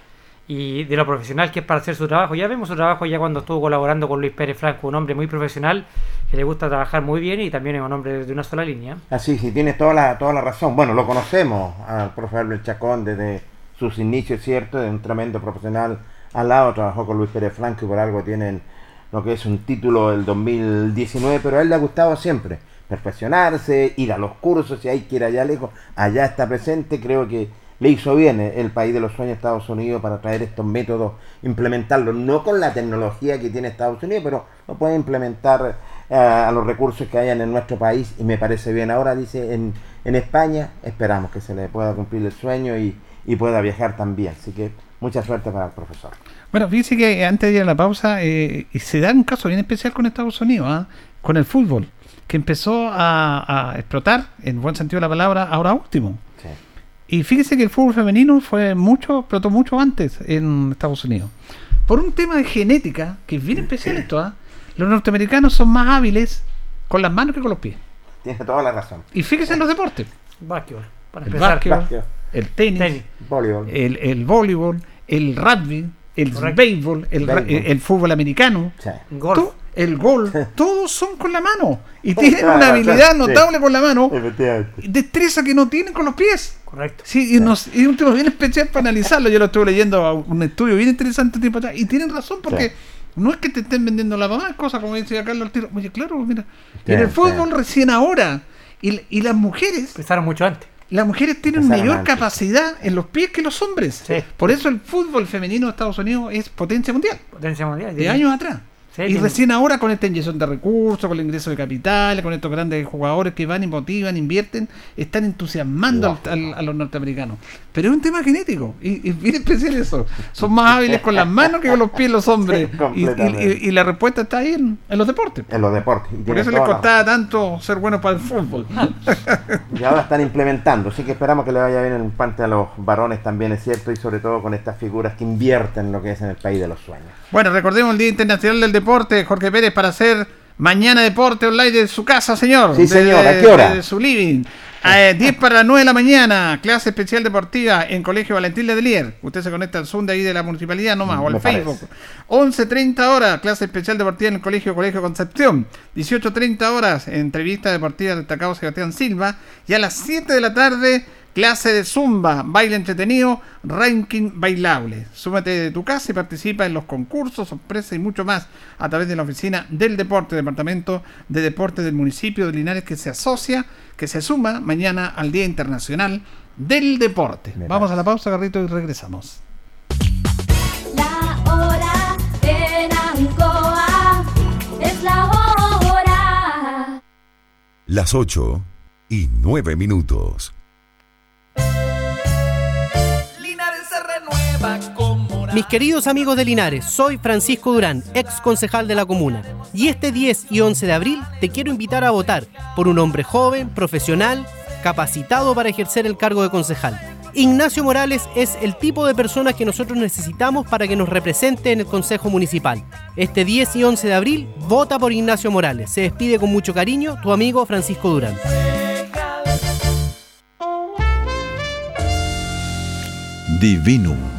y de lo profesional que es para hacer su trabajo. Ya vemos su trabajo ya cuando estuvo colaborando con Luis Pérez Franco, un hombre muy profesional que le gusta trabajar muy bien y también es un hombre de una sola línea. Así, sí, tienes toda la, toda la razón. Bueno, lo conocemos al profe Albert Chacón desde sus inicios, ¿cierto? De un tremendo profesional al lado, trabajó con Luis Pérez Franco y por algo tienen lo que es un título del 2019, pero a él le ha gustado siempre perfeccionarse, ir a los cursos, si hay que ir allá lejos, allá está presente, creo que le hizo bien eh, el país de los sueños Estados Unidos para traer estos métodos, implementarlos, no con la tecnología que tiene Estados Unidos, pero lo puede implementar eh, a los recursos que hayan en nuestro país y me parece bien. Ahora dice en, en España, esperamos que se le pueda cumplir el sueño y, y pueda viajar también, así que mucha suerte para el profesor. Bueno, fíjense que antes de ir a la pausa, eh, se da un caso bien especial con Estados Unidos, ¿ah? con el fútbol, que empezó a explotar, en buen sentido de la palabra, ahora último. Y fíjese que el fútbol femenino fue mucho, explotó mucho antes en Estados Unidos. Por un tema de genética, que es bien especial esto, ¿ah? los norteamericanos son más hábiles con las manos que con los pies. Tiene toda la razón. Y fíjese en los deportes. Básquetbol, para El empezar. básquetbol, Básquetbol. el tenis, Tenis. Voleibol. el, el voleibol, el rugby, el béisbol, el, Béisbol. el fútbol americano. Sí. Golf. El gol, todos son con la mano. Y tienen Claro, una habilidad sí. notable con la mano, destreza que no tienen con los pies. Correcto. Sí, y, nos, y un tema bien especial para analizarlo. Yo lo estuve leyendo a un estudio bien interesante tiempo atrás. Y tienen razón, porque Sí. no es que te estén vendiendo la mamá, es cosa como dice Carlos al tiro. Oye, claro, mira. Sí, en el sí. fútbol recién ahora. Y, y las mujeres, Empezaron mucho antes. las mujeres tienen mayor antes. capacidad en los pies que los hombres. Sí. Por eso el fútbol femenino de Estados Unidos es potencia mundial. Potencia mundial. De años atrás. Sí, y tiene- recién ahora con esta inyección de recursos, con el ingreso de capital, con estos grandes jugadores que van y motivan, invierten, están entusiasmando al- al- a los norteamericanos. Pero es un tema genético y, es bien especial eso. Son más hábiles con las manos que con los pies los hombres. Sí, y, completamente. y- y la respuesta está ahí en, en los deportes. En los deportes. Por eso les la costaba tanto ser buenos para el fútbol. Y ahora están implementando, así que esperamos que le vaya bien en parte a los varones también, es cierto, y sobre todo con estas figuras que invierten en lo que es en el país de los sueños. Bueno, recordemos el Día Internacional del Deporte, Jorge Pérez, para hacer mañana deporte online de su casa, señor. Sí, señor, ¿a qué hora? De su living. A 10 para las 9 de la mañana, clase especial deportiva en Colegio Valentín Ledelier. Usted se conecta al Zoom de ahí de la municipalidad nomás, o al Me Facebook. parece. 11.30 horas, clase especial deportiva en el Colegio Colegio Concepción. 18.30 horas, entrevista deportiva destacado Sebastián Silva. Y a las 7 de la tarde, clase de Zumba, baile entretenido, ranking bailable. Súmate de tu casa y participa en los concursos, sorpresas y mucho más a través de la oficina del deporte, Departamento de Deporte del municipio de Linares que se asocia, que se suma mañana al Día Internacional del Deporte. Vamos a la pausa, Garrito, y regresamos. La hora en Ancoa es la hora. Las 8 y 9 minutos. Mis queridos amigos de Linares, soy Francisco Durán, ex concejal de la comuna. Y este 10 y 11 de abril te quiero invitar a votar por un hombre joven, profesional, capacitado para ejercer el cargo de concejal. Ignacio Morales es el tipo de persona que nosotros necesitamos para que nos represente en el Consejo Municipal. Este 10 y 11 de abril, vota por Ignacio Morales. Se despide con mucho cariño tu amigo Francisco Durán. Divinum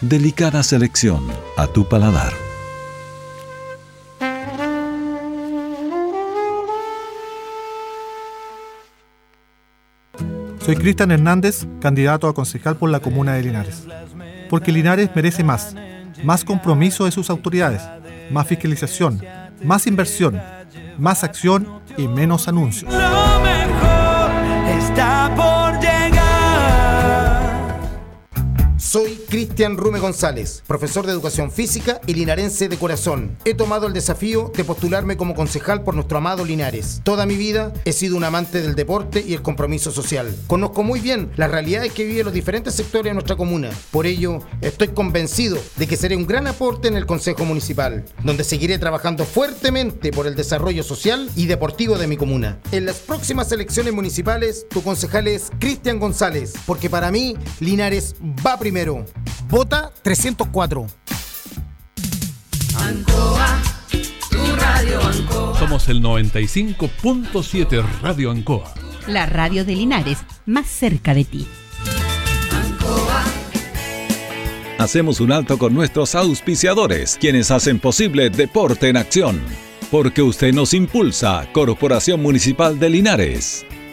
Delicada selección a tu paladar. Soy Cristian Hernández, candidato a concejal por la comuna de Linares. Porque Linares merece más. Más compromiso de sus autoridades, más fiscalización, más inversión, más acción y menos anuncios. Lo mejor está por Soy Cristian Rume González, profesor de educación física y linarense de corazón. He tomado el desafío de postularme como concejal por nuestro amado Linares. Toda mi vida he sido un amante del deporte y el compromiso social. Conozco muy bien las realidades que viven los diferentes sectores de nuestra comuna. Por ello, estoy convencido de que seré un gran aporte en el Consejo Municipal, donde seguiré trabajando fuertemente por el desarrollo social y deportivo de mi comuna. En las próximas elecciones municipales, tu concejal es Cristian González, porque para mí, Linares va primero. Vota 304. Ancoa, tu radio Ancoa. Somos el 95.7 Radio Ancoa. La radio de Linares, más cerca de ti. Hacemos un alto con nuestros auspiciadores, quienes hacen posible Deporte en Acción. Porque usted nos impulsa, Corporación Municipal de Linares.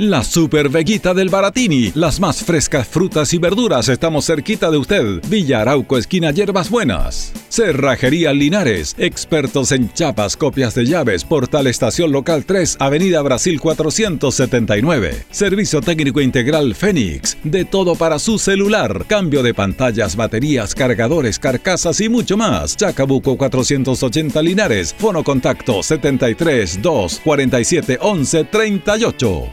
La Super Veguita del Baratini, las más frescas frutas y verduras, estamos cerquita de usted. Villa Arauco esquina Hierbas Buenas. Cerrajería Linares, expertos en chapas, copias de llaves, Portal Estación Local 3, Avenida Brasil 479. Servicio técnico integral Fénix, de todo para su celular, cambio de pantallas, baterías, cargadores, carcasas y mucho más. Chacabuco 480 Linares, fono contacto 73 2 47 11 38.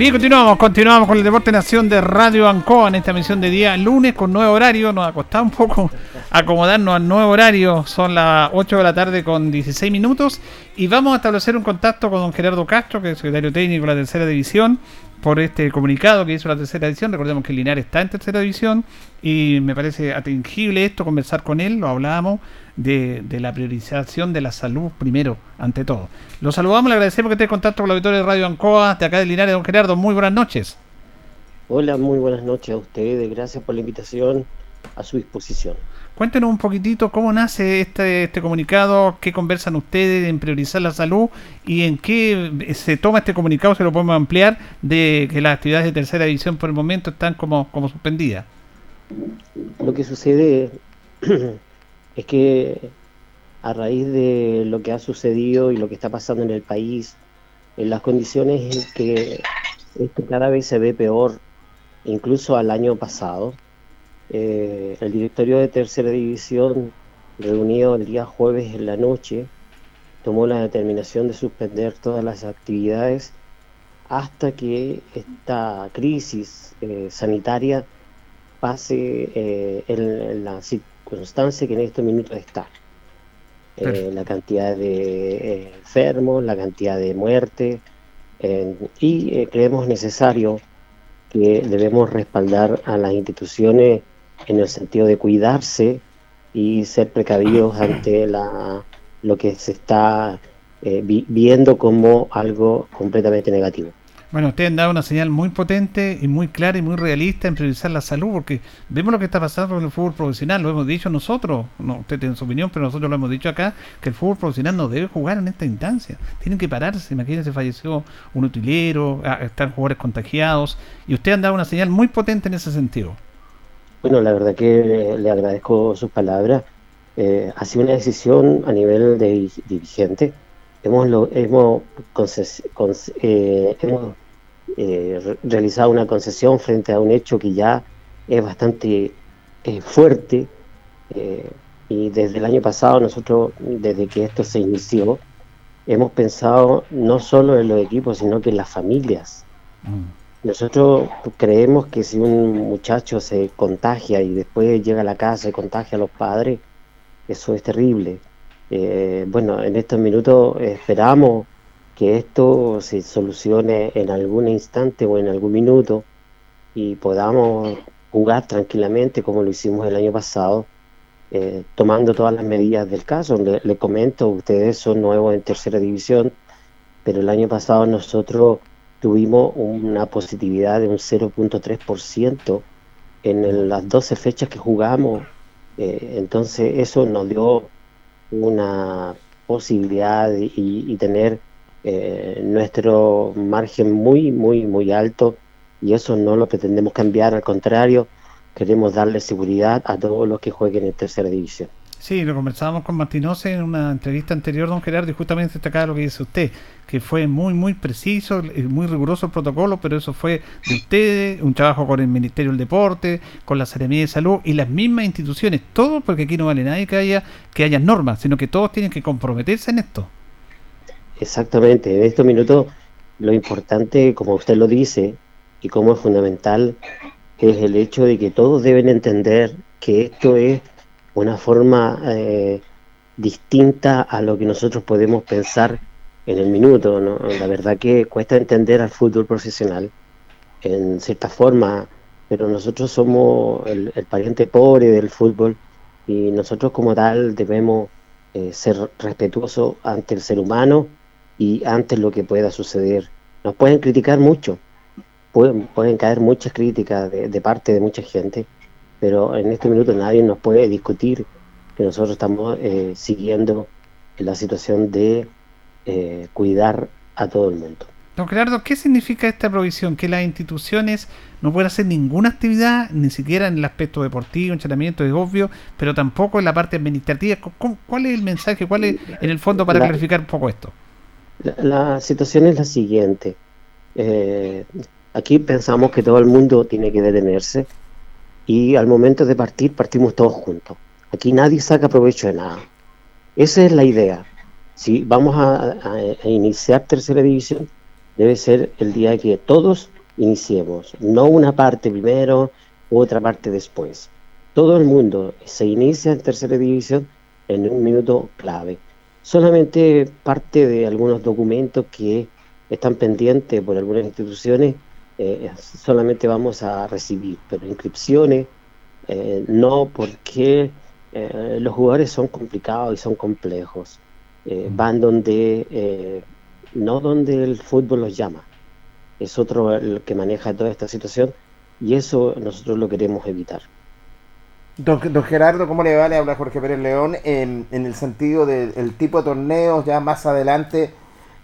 Bien, continuamos, continuamos con el Deporte Nación de Radio Ancoa en esta emisión de día lunes con nuevo horario. Nos ha costado un poco acomodarnos al nuevo horario. Son las 8 de la tarde con 16 minutos. Y vamos a establecer un contacto con don Gerardo Castro, que es secretario técnico de la tercera división, por este comunicado que hizo la tercera división. Recordemos que Linares está en tercera división y me parece atingible esto, conversar con él. Lo hablábamos de, de la priorización de la salud primero, ante todo. Lo saludamos, le agradecemos que esté en contacto con la auditoría de Radio Ancoa, de acá de Linares, don Gerardo. Muy buenas noches. Hola, muy buenas noches a ustedes. Gracias por la invitación a su disposición. Cuéntenos un poquitito cómo nace este, este comunicado, qué conversan ustedes en priorizar la salud y en qué se toma este comunicado, se lo podemos ampliar, de que las actividades de tercera división por el momento están como, como suspendidas. Lo que sucede es que a raíz de lo que ha sucedido y lo que está pasando en el país, en las condiciones en que esto cada vez se ve peor, incluso al año pasado, eh, el directorio de tercera división, reunido el día jueves en la noche, tomó la determinación de suspender todas las actividades hasta que esta crisis eh, sanitaria pase eh, en, en la circunstancia que en estos minutos está. Eh, la cantidad de eh, enfermos, la cantidad de muertes, eh, y creemos necesario que debemos respaldar a las instituciones en el sentido de cuidarse y ser precavidos ante la, lo que se está eh, vi- viendo como algo completamente negativo. Bueno, ustedes han dado una señal muy potente y muy clara y muy realista en priorizar la salud, porque vemos lo que está pasando con el fútbol profesional, lo hemos dicho nosotros, no, usted tiene su opinión, pero nosotros lo hemos dicho acá, que el fútbol profesional no debe jugar en esta instancia, tienen que pararse, imagínense, falleció un utilero, ah, están jugadores contagiados, y usted han dado una señal muy potente en ese sentido. Bueno, la verdad que le agradezco sus palabras. Eh, ha sido una decisión a nivel de di- dirigente. Hemos, lo- hemos, conces- conce- eh, hemos eh, re- realizado una concesión frente a un hecho que ya es bastante eh, fuerte. y desde el año pasado, nosotros, desde que esto se inició, hemos pensado no solo en los equipos, sino que en las familias. Nosotros creemos que si un muchacho se contagia y después llega a la casa y contagia a los padres, eso es terrible. Eh, bueno, en estos minutos esperamos que esto se solucione en algún instante o en algún minuto y podamos jugar tranquilamente como lo hicimos el año pasado, eh, tomando todas las medidas del caso. Le, le comento, ustedes son nuevos en tercera división, pero el año pasado nosotros tuvimos una positividad de un 0.3% en el- las 12 fechas que jugamos. Eh, entonces eso nos dio una posibilidad y tener eh, nuestro margen muy, muy, muy alto y eso no lo pretendemos cambiar, al contrario, queremos darle seguridad a todos los que jueguen en tercera división. Sí, lo conversábamos con Martinose en una entrevista anterior, don Gerardo, y justamente destacaba lo que dice usted, que fue muy, muy preciso, y muy riguroso el protocolo, pero eso fue de ustedes, un trabajo con el Ministerio del Deporte, con la Seremía de Salud y las mismas instituciones, todo porque aquí no vale nadie que haya, que haya normas, sino que todos tienen que comprometerse en esto. Exactamente, en estos minutos lo importante, como usted lo dice, y como es fundamental, es el hecho de que todos deben entender que esto es una forma eh, distinta a lo que nosotros podemos pensar en el minuto. La verdad que cuesta entender al fútbol profesional en cierta forma, pero nosotros somos el, el pariente pobre del fútbol y nosotros como tal debemos eh, ser respetuosos ante el ser humano y ante lo que pueda suceder. Nos pueden criticar mucho, pueden, pueden caer muchas críticas de, de parte de mucha gente, pero en este minuto nadie nos puede discutir que nosotros estamos eh, siguiendo la situación de eh, cuidar a todo el mundo. Don Gerardo, ¿qué significa esta provisión? Que las instituciones no pueden hacer ninguna actividad, ni siquiera en el aspecto deportivo, entrenamiento, es obvio, pero tampoco en la parte administrativa. ¿Cu- ¿Cuál es el mensaje? ¿Cuál es, en el fondo, para La- clarificar un poco esto? La, la situación es la siguiente. Eh, aquí pensamos que todo el mundo tiene que detenerse y al momento de partir partimos todos juntos. Aquí nadie saca provecho de nada. Esa es la idea. Si vamos a, a- a iniciar tercera división, debe ser el día que todos iniciemos, no una parte primero otra parte después. Todo el mundo se inicia en tercera división en un minuto clave. Solamente parte de algunos documentos que están pendientes por algunas instituciones eh, solamente vamos a recibir, pero inscripciones eh, no porque eh, los jugadores son complicados y son complejos. Eh, van donde, no donde el fútbol los llama. Es otro el que maneja toda esta situación y eso nosotros lo queremos evitar. Don, don Gerardo, ¿cómo le va? Le habla Jorge Pérez León en, en el sentido del tipo de torneos ya más adelante.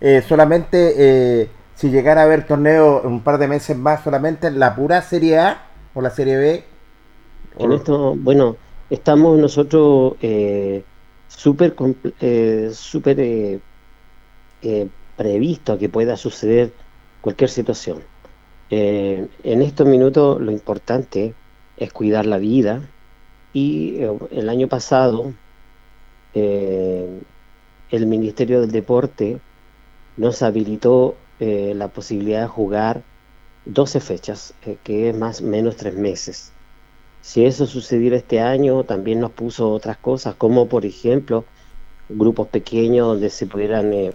eh, solamente eh, si llegara a haber torneos un par de meses más, solamente en la pura Serie A o la Serie B. En esto, bueno, estamos nosotros eh, súper eh, súper eh, eh, previsto a que pueda suceder cualquier situación. Eh, en estos minutos lo importante es cuidar la vida y el año pasado el Ministerio del Deporte nos habilitó eh, la posibilidad de jugar 12 fechas, eh, que es más o menos tres meses. Si eso sucediera este año, también nos puso otras cosas, como por ejemplo grupos pequeños donde se pudieran, eh,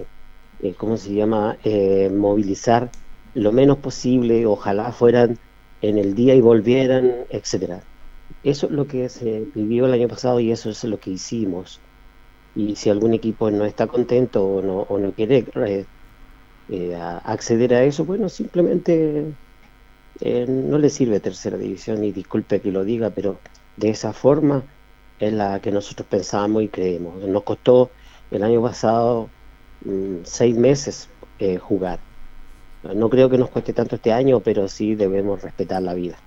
eh, ¿cómo se llama?, movilizar lo menos posible, ojalá fueran en el día y volvieran, etcétera. Eso es lo que se vivió el año pasado y eso es lo que hicimos. Y si algún equipo no está contento o no, o no quiere eh, acceder a eso, bueno, simplemente eh, no le sirve tercera división y disculpe que lo diga, pero de esa forma es la que nosotros pensamos y creemos. Nos costó el año pasado mm, seis meses eh, jugar. No creo que nos cueste tanto este año, pero sí debemos respetar la vida.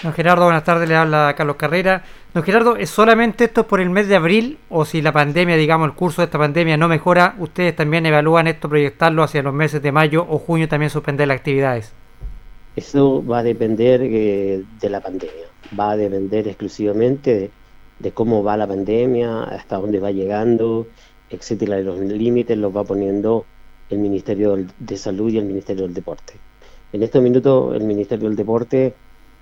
Don Gerardo, buenas tardes, le habla Carlos Carrera. Don Gerardo, ¿es solamente esto por el mes de abril o si la pandemia, digamos, el curso de esta pandemia no mejora, ustedes también evalúan esto, proyectarlo hacia los meses de mayo o junio, también suspender las actividades? Eso va a depender eh, de la pandemia, va a depender exclusivamente de, de cómo va la pandemia, hasta dónde va llegando, etcétera, los límites los va poniendo el Ministerio de Salud y el Ministerio del Deporte. En estos minutos el Ministerio del Deporte,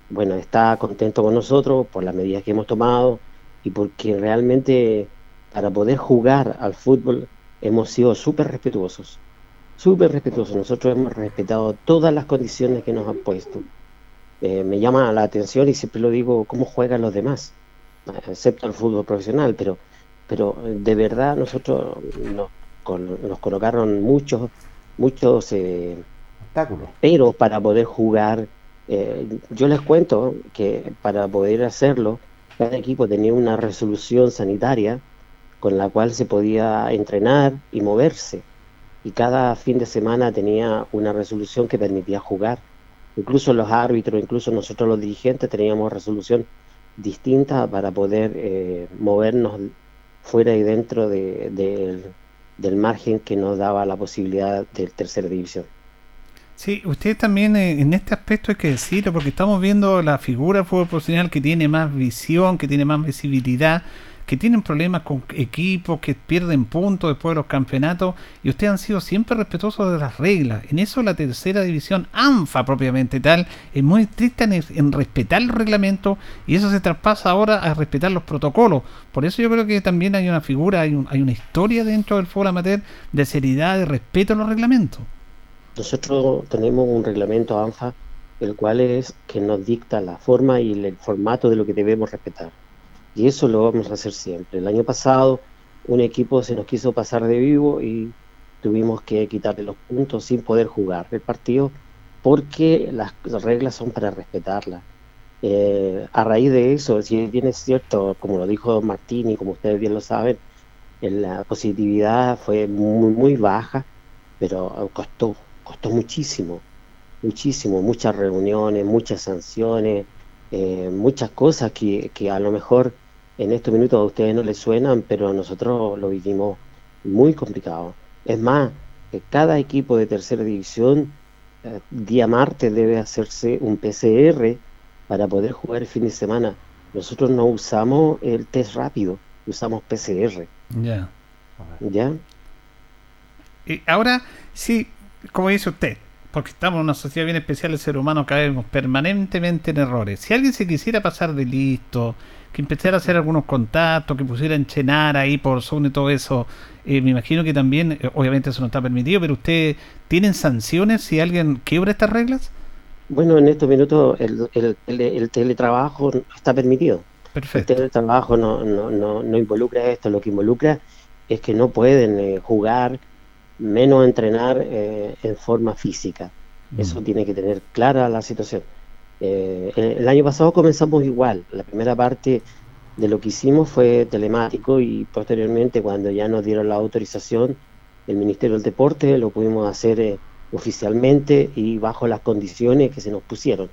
bueno, está contento con nosotros por las medidas que hemos tomado y porque realmente para poder jugar al fútbol hemos sido súper respetuosos, súper respetuosos. Nosotros hemos respetado todas las condiciones que nos han puesto. Eh, me llama la atención y siempre lo digo, cómo juegan los demás, excepto el fútbol profesional, pero, pero de verdad nosotros nos, nos colocaron muchos, muchos eh, Obstáculos. pero para poder jugar, eh, yo les cuento que para poder hacerlo, cada equipo tenía una resolución sanitaria con la cual se podía entrenar y moverse. Y cada fin de semana tenía una resolución que permitía jugar. Incluso los árbitros, incluso nosotros los dirigentes teníamos resolución distinta para poder eh, movernos fuera y dentro de- del- margen que nos daba la posibilidad de tercera división. Sí, ustedes también eh, en este aspecto hay que decirlo, porque estamos viendo la figura del fútbol profesional que tiene más visión, que tiene más visibilidad, que tienen problemas con equipos, que pierden puntos después de los campeonatos, y ustedes han sido siempre respetuosos de las reglas. En eso la tercera división, ANFA propiamente tal, es muy estricta en, en respetar el reglamento, y eso se traspasa ahora a respetar los protocolos. Por eso yo creo que también hay una figura, hay, un- hay una historia dentro del fútbol amateur de seriedad, de respeto a los reglamentos. Nosotros tenemos un reglamento ANFA, el cual es que nos dicta la forma y el formato de lo que debemos respetar. Y eso lo vamos a hacer siempre. El año pasado un equipo se nos quiso pasar de vivo y tuvimos que quitarle los puntos sin poder jugar el partido porque las las reglas son para respetarlas. Eh, a raíz de eso, si bien es cierto, como lo dijo Martín y como ustedes bien lo saben, la positividad fue muy baja, pero costó, costó muchísimo, muchísimo, muchas reuniones, muchas sanciones, eh, muchas cosas que, que a lo mejor en estos minutos a ustedes no les suenan, pero nosotros lo vivimos muy complicado. Es más, que cada equipo de tercera división eh, día martes debe hacerse un PCR para poder jugar el fin de semana. Nosotros no usamos el test rápido, usamos PCR. Ya. ¿Ya? Y ahora, sí, como dice usted, porque estamos en una sociedad bien especial, el ser humano caemos permanentemente en errores. Si alguien se quisiera pasar de listo, que empezara a hacer algunos contactos, que pusiera enchenar ahí por Zoom y todo eso, eh, me imagino que también, eh, obviamente eso no está permitido, pero ¿ustedes tienen sanciones si alguien quiebra estas reglas? Bueno, en estos minutos el, el, el- el teletrabajo está permitido. Perfecto. El teletrabajo no, no, no, no involucra esto, lo que involucra es que no pueden eh, jugar, menos entrenar eh, en forma física. Eso tiene que tener clara la situación. Eh, el, el año pasado comenzamos igual. La primera parte de lo que hicimos fue telemático y posteriormente cuando ya nos dieron la autorización, el Ministerio del Deporte lo pudimos hacer eh, oficialmente y bajo las condiciones que se nos pusieron.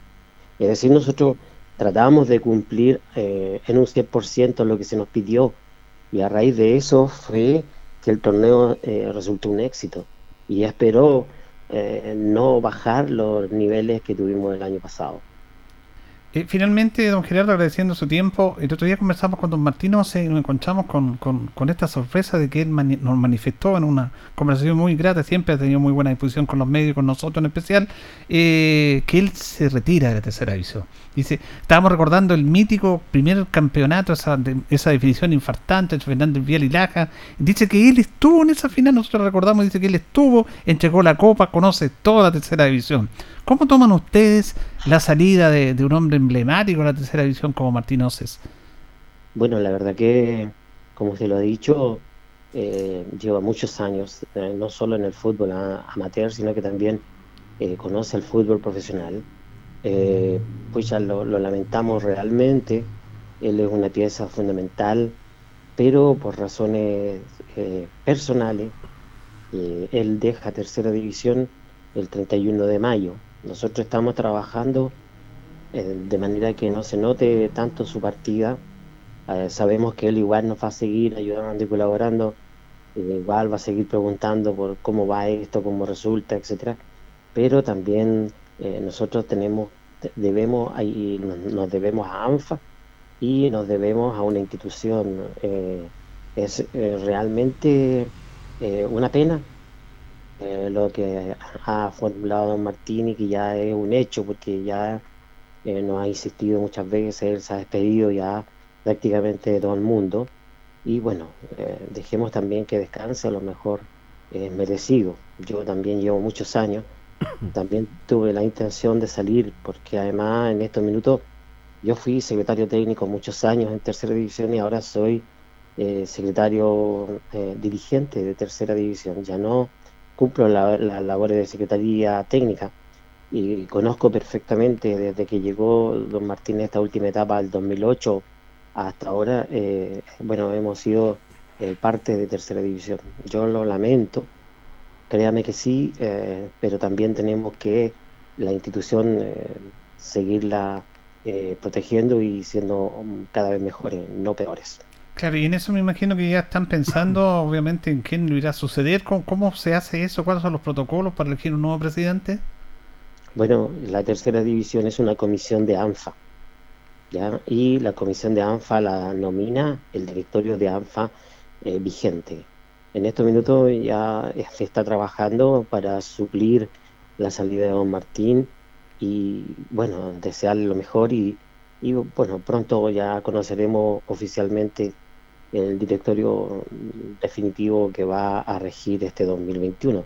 Es decir, nosotros tratamos de cumplir en un 100% lo que se nos pidió y a raíz de eso fue que el torneo eh, resultó un éxito y esperó eh, no bajar los niveles que tuvimos el año pasado. Eh, finalmente, don Gerardo, agradeciendo su tiempo, el otro día conversamos con don Martín Ose y nos encontramos con, con- con esta sorpresa de que él nos manifestó en una conversación muy grata, siempre ha tenido muy buena disposición con los medios, con nosotros en especial, eh, que él se retira de la tercera división. Dice, estábamos recordando el mítico primer campeonato, esa definición infartante entre Fernández Vial y Laja. Dice que él estuvo en esa final, nosotros recordamos, dice que él estuvo, entregó la copa, conoce toda la tercera división. ¿Cómo toman ustedes la salida de, un hombre emblemático de la tercera división como Martín Oces? Bueno, la verdad que, como se lo ha dicho, eh, lleva muchos años, eh, no solo en el fútbol amateur, sino que también eh, conoce el fútbol profesional. Pues ya lo, lamentamos realmente, él es una pieza fundamental, pero por razones eh, personales, él deja tercera división el 31 de mayo. Nosotros estamos trabajando eh, de manera que no se note tanto su partida. Eh, sabemos que él igual nos va a seguir ayudando y colaborando, eh, igual va a seguir preguntando por cómo va esto, cómo resulta, etcétera. Pero también nosotros tenemos, te- debemos, nos, debemos a ANFA y nos debemos a una institución. es realmente una pena eh, lo que ha formulado don Martín y que ya es un hecho porque ya eh, nos ha insistido muchas veces, él se ha despedido ya prácticamente de todo el mundo y bueno, eh, dejemos también que descanse, a lo mejor es merecido. Yo también llevo muchos años, también tuve la intención de salir porque además en estos minutos yo fui secretario técnico muchos años en tercera división y ahora soy eh, secretario eh, dirigente de tercera división. Ya no cumplo la- las labores de secretaría técnica y conozco perfectamente desde que llegó don Martín en esta última etapa del 2008 hasta ahora, eh, bueno, hemos sido eh, parte de tercera división. Yo lo lamento, créame que sí, eh, pero también tenemos que la institución seguirla protegiendo y siendo cada vez mejores, no peores. Claro, y en eso me imagino que ya están pensando, obviamente, en quién lo irá a suceder, cómo, cómo se hace eso, cuáles son los protocolos para elegir un nuevo presidente. Bueno, la tercera división es una comisión de ANFA, ¿ya? Y la comisión de ANFA la nomina el directorio de ANFA eh, vigente. En estos minutos ya se está trabajando para suplir la salida de Don Martín y, bueno, desearle lo mejor y, y, bueno, pronto ya conoceremos oficialmente el directorio definitivo que va a regir este 2021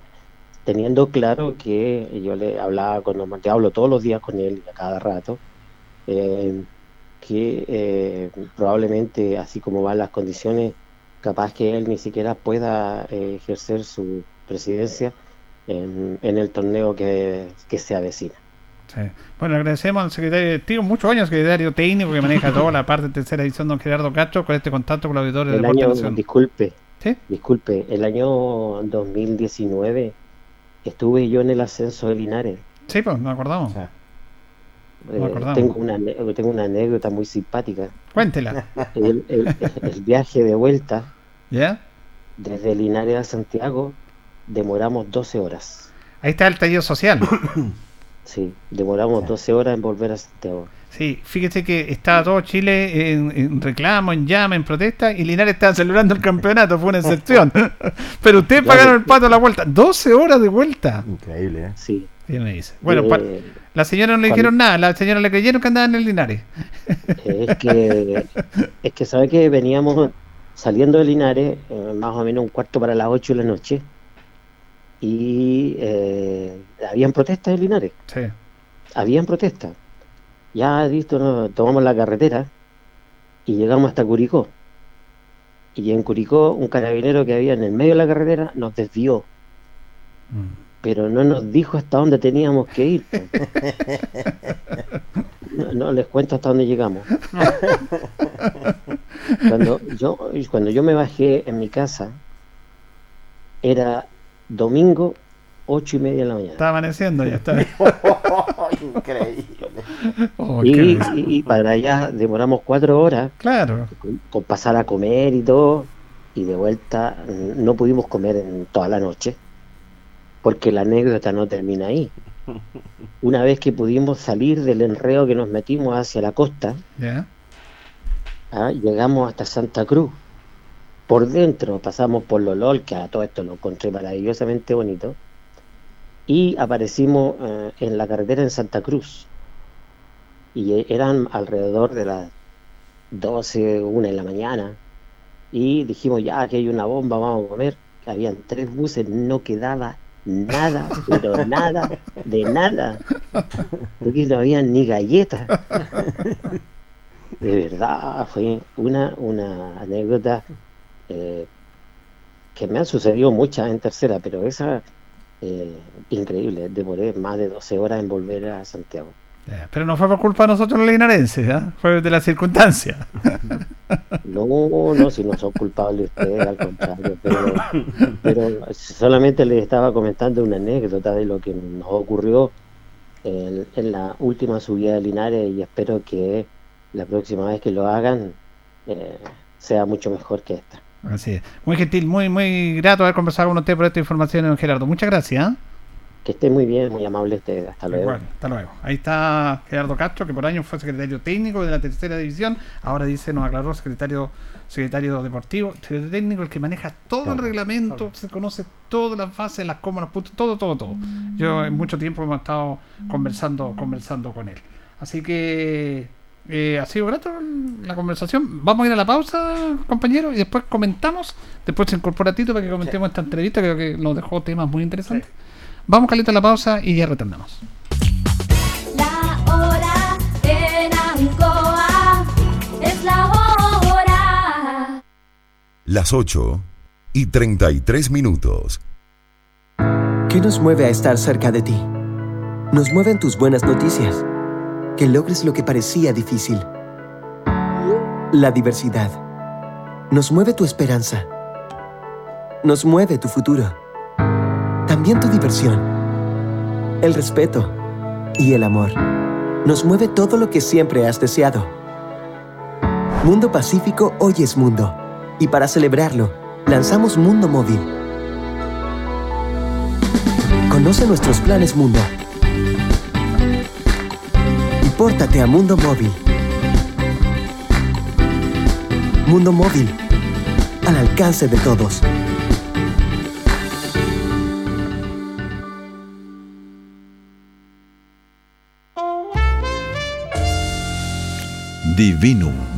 teniendo claro que yo le hablaba con Martín, hablo todos los días con él a cada rato, eh, que eh, probablemente así como van las condiciones, capaz que él ni siquiera pueda eh, ejercer su presidencia en, en el torneo que, que se avecina. Sí. Bueno, agradecemos al secretario directivo, muchos años secretario técnico que maneja toda la parte de tercera edición, don Gerardo Castro, con este contacto con los auditores de El Deporte año, disculpe, ¿Sí? disculpe, el año 2019 estuve yo en el ascenso de Linares. Sí, pues, nos acordamos. Eh, Nos acordamos. tengo, una, tengo una anécdota muy simpática. Cuéntela. El, el- el viaje de vuelta ¿Ya? desde Linares a Santiago demoramos 12 horas. Ahí está el tallido social. Sí, demoramos 12 horas en volver a Santiago. Sí, fíjese que estaba todo Chile en, en reclamo, en llama, en protesta, y Linares estaba celebrando el campeonato, fue una excepción. Pero ustedes pagaron el pato a la vuelta, 12 horas de vuelta. Increíble, ¿eh? Sí. Me dice. Bueno, Eh, la señora no le cuando- dijeron nada, la señora le creyeron que andaba en el Linares. Es que, es que sabe que veníamos saliendo de Linares eh, más o menos un cuarto para las 8 de la noche y eh, habían protestas en Linares. Sí. Habían protestas. Ya visto, ¿no? tomamos la carretera y llegamos hasta Curicó. Y en Curicó, un carabinero que había en el medio de la carretera nos desvió. Pero no nos dijo hasta dónde teníamos que ir. No, no les cuento hasta dónde llegamos. Cuando yo, cuando yo me bajé en mi casa, era domingo, ocho y media de la mañana. Está amaneciendo, ya está. Increíble. Oh, y, para allá demoramos cuatro horas Claro. con, con pasar a comer y todo, y de vuelta no pudimos comer en toda la noche, porque la anécdota no termina ahí. Una vez que pudimos salir del enreo que nos metimos hacia la costa, ¿Ya? ah, llegamos hasta Santa Cruz. Por dentro pasamos por Lolol, que a todo esto lo encontré maravillosamente bonito, y aparecimos eh, en la carretera en Santa Cruz. Y e- eran alrededor de las 12, 1 de la mañana. Y dijimos, ya que hay una bomba, vamos a comer. Habían tres buses, no quedaba nada, pero nada, de nada. Porque no había ni galletas. De verdad, fue una, una anécdota eh, que me han sucedido muchas en tercera, pero esa, eh, increíble, demoré más de 12 horas en volver a Santiago. Pero no fue por culpa de nosotros los linarenses, ¿ah? fue de las circunstancias. No, no, si no son culpables ustedes, al contrario, pero, pero solamente les estaba comentando una anécdota de lo que nos ocurrió en, en la última subida de Linares y espero que la próxima vez que lo hagan eh, sea mucho mejor que esta. Así es. Muy gentil, muy muy grato haber conversado con usted por esta información, don Gerardo. Muchas gracias. ¿ah? Que esté muy bien, muy amable usted. Hasta luego. Igual, hasta luego. Ahí está Gerardo Castro, que por años fue secretario técnico de la tercera división. Ahora dice, nos aclaró, secretario secretario deportivo, secretario técnico, el que maneja todo el reglamento, se conoce todas las fases, las comas, los puntos, todo, todo, todo. Yo en mucho tiempo hemos estado conversando, conversando con él. Así que eh, ha sido grato la conversación. Vamos a ir a la pausa, compañero, y después comentamos. Después se incorpora Tito para que comentemos esta entrevista. Creo que nos dejó temas muy interesantes. Vamos, Caleta, a la pausa y ya retornamos. La hora en Ancoa es la hora. Las 8 y 33 minutos. ¿Qué nos mueve a estar cerca de ti? Nos mueven tus buenas noticias. Que logres lo que parecía difícil. La diversidad. Nos mueve tu esperanza. Nos mueve tu futuro. También tu diversión. El respeto. Y el amor. Nos mueve todo lo que siempre has deseado. Mundo Pacífico hoy es mundo. Y para celebrarlo, lanzamos Mundo Móvil. Conoce nuestros planes Mundo. Y pórtate a Mundo Móvil. Mundo Móvil. Al alcance de todos. Divinum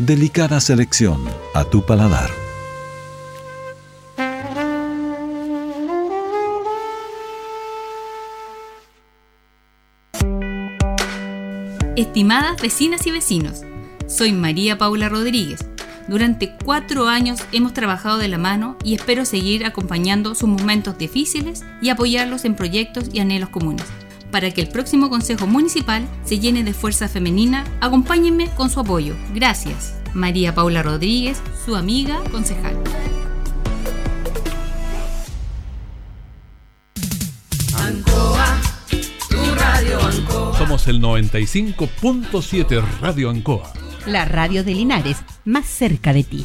Delicada selección a tu paladar. Estimadas vecinas y vecinos, soy María Paula Rodríguez. Durante cuatro años hemos trabajado de la mano y espero seguir acompañando sus momentos difíciles y apoyarlos en proyectos y anhelos comunes. Para que el próximo Consejo Municipal se llene de fuerza femenina, acompáñenme con su apoyo. Gracias. María Paula Rodríguez, su amiga concejal. Ancoa, tu radio Ancoa. Somos el 95.7 Radio Ancoa. La radio de Linares, más cerca de ti.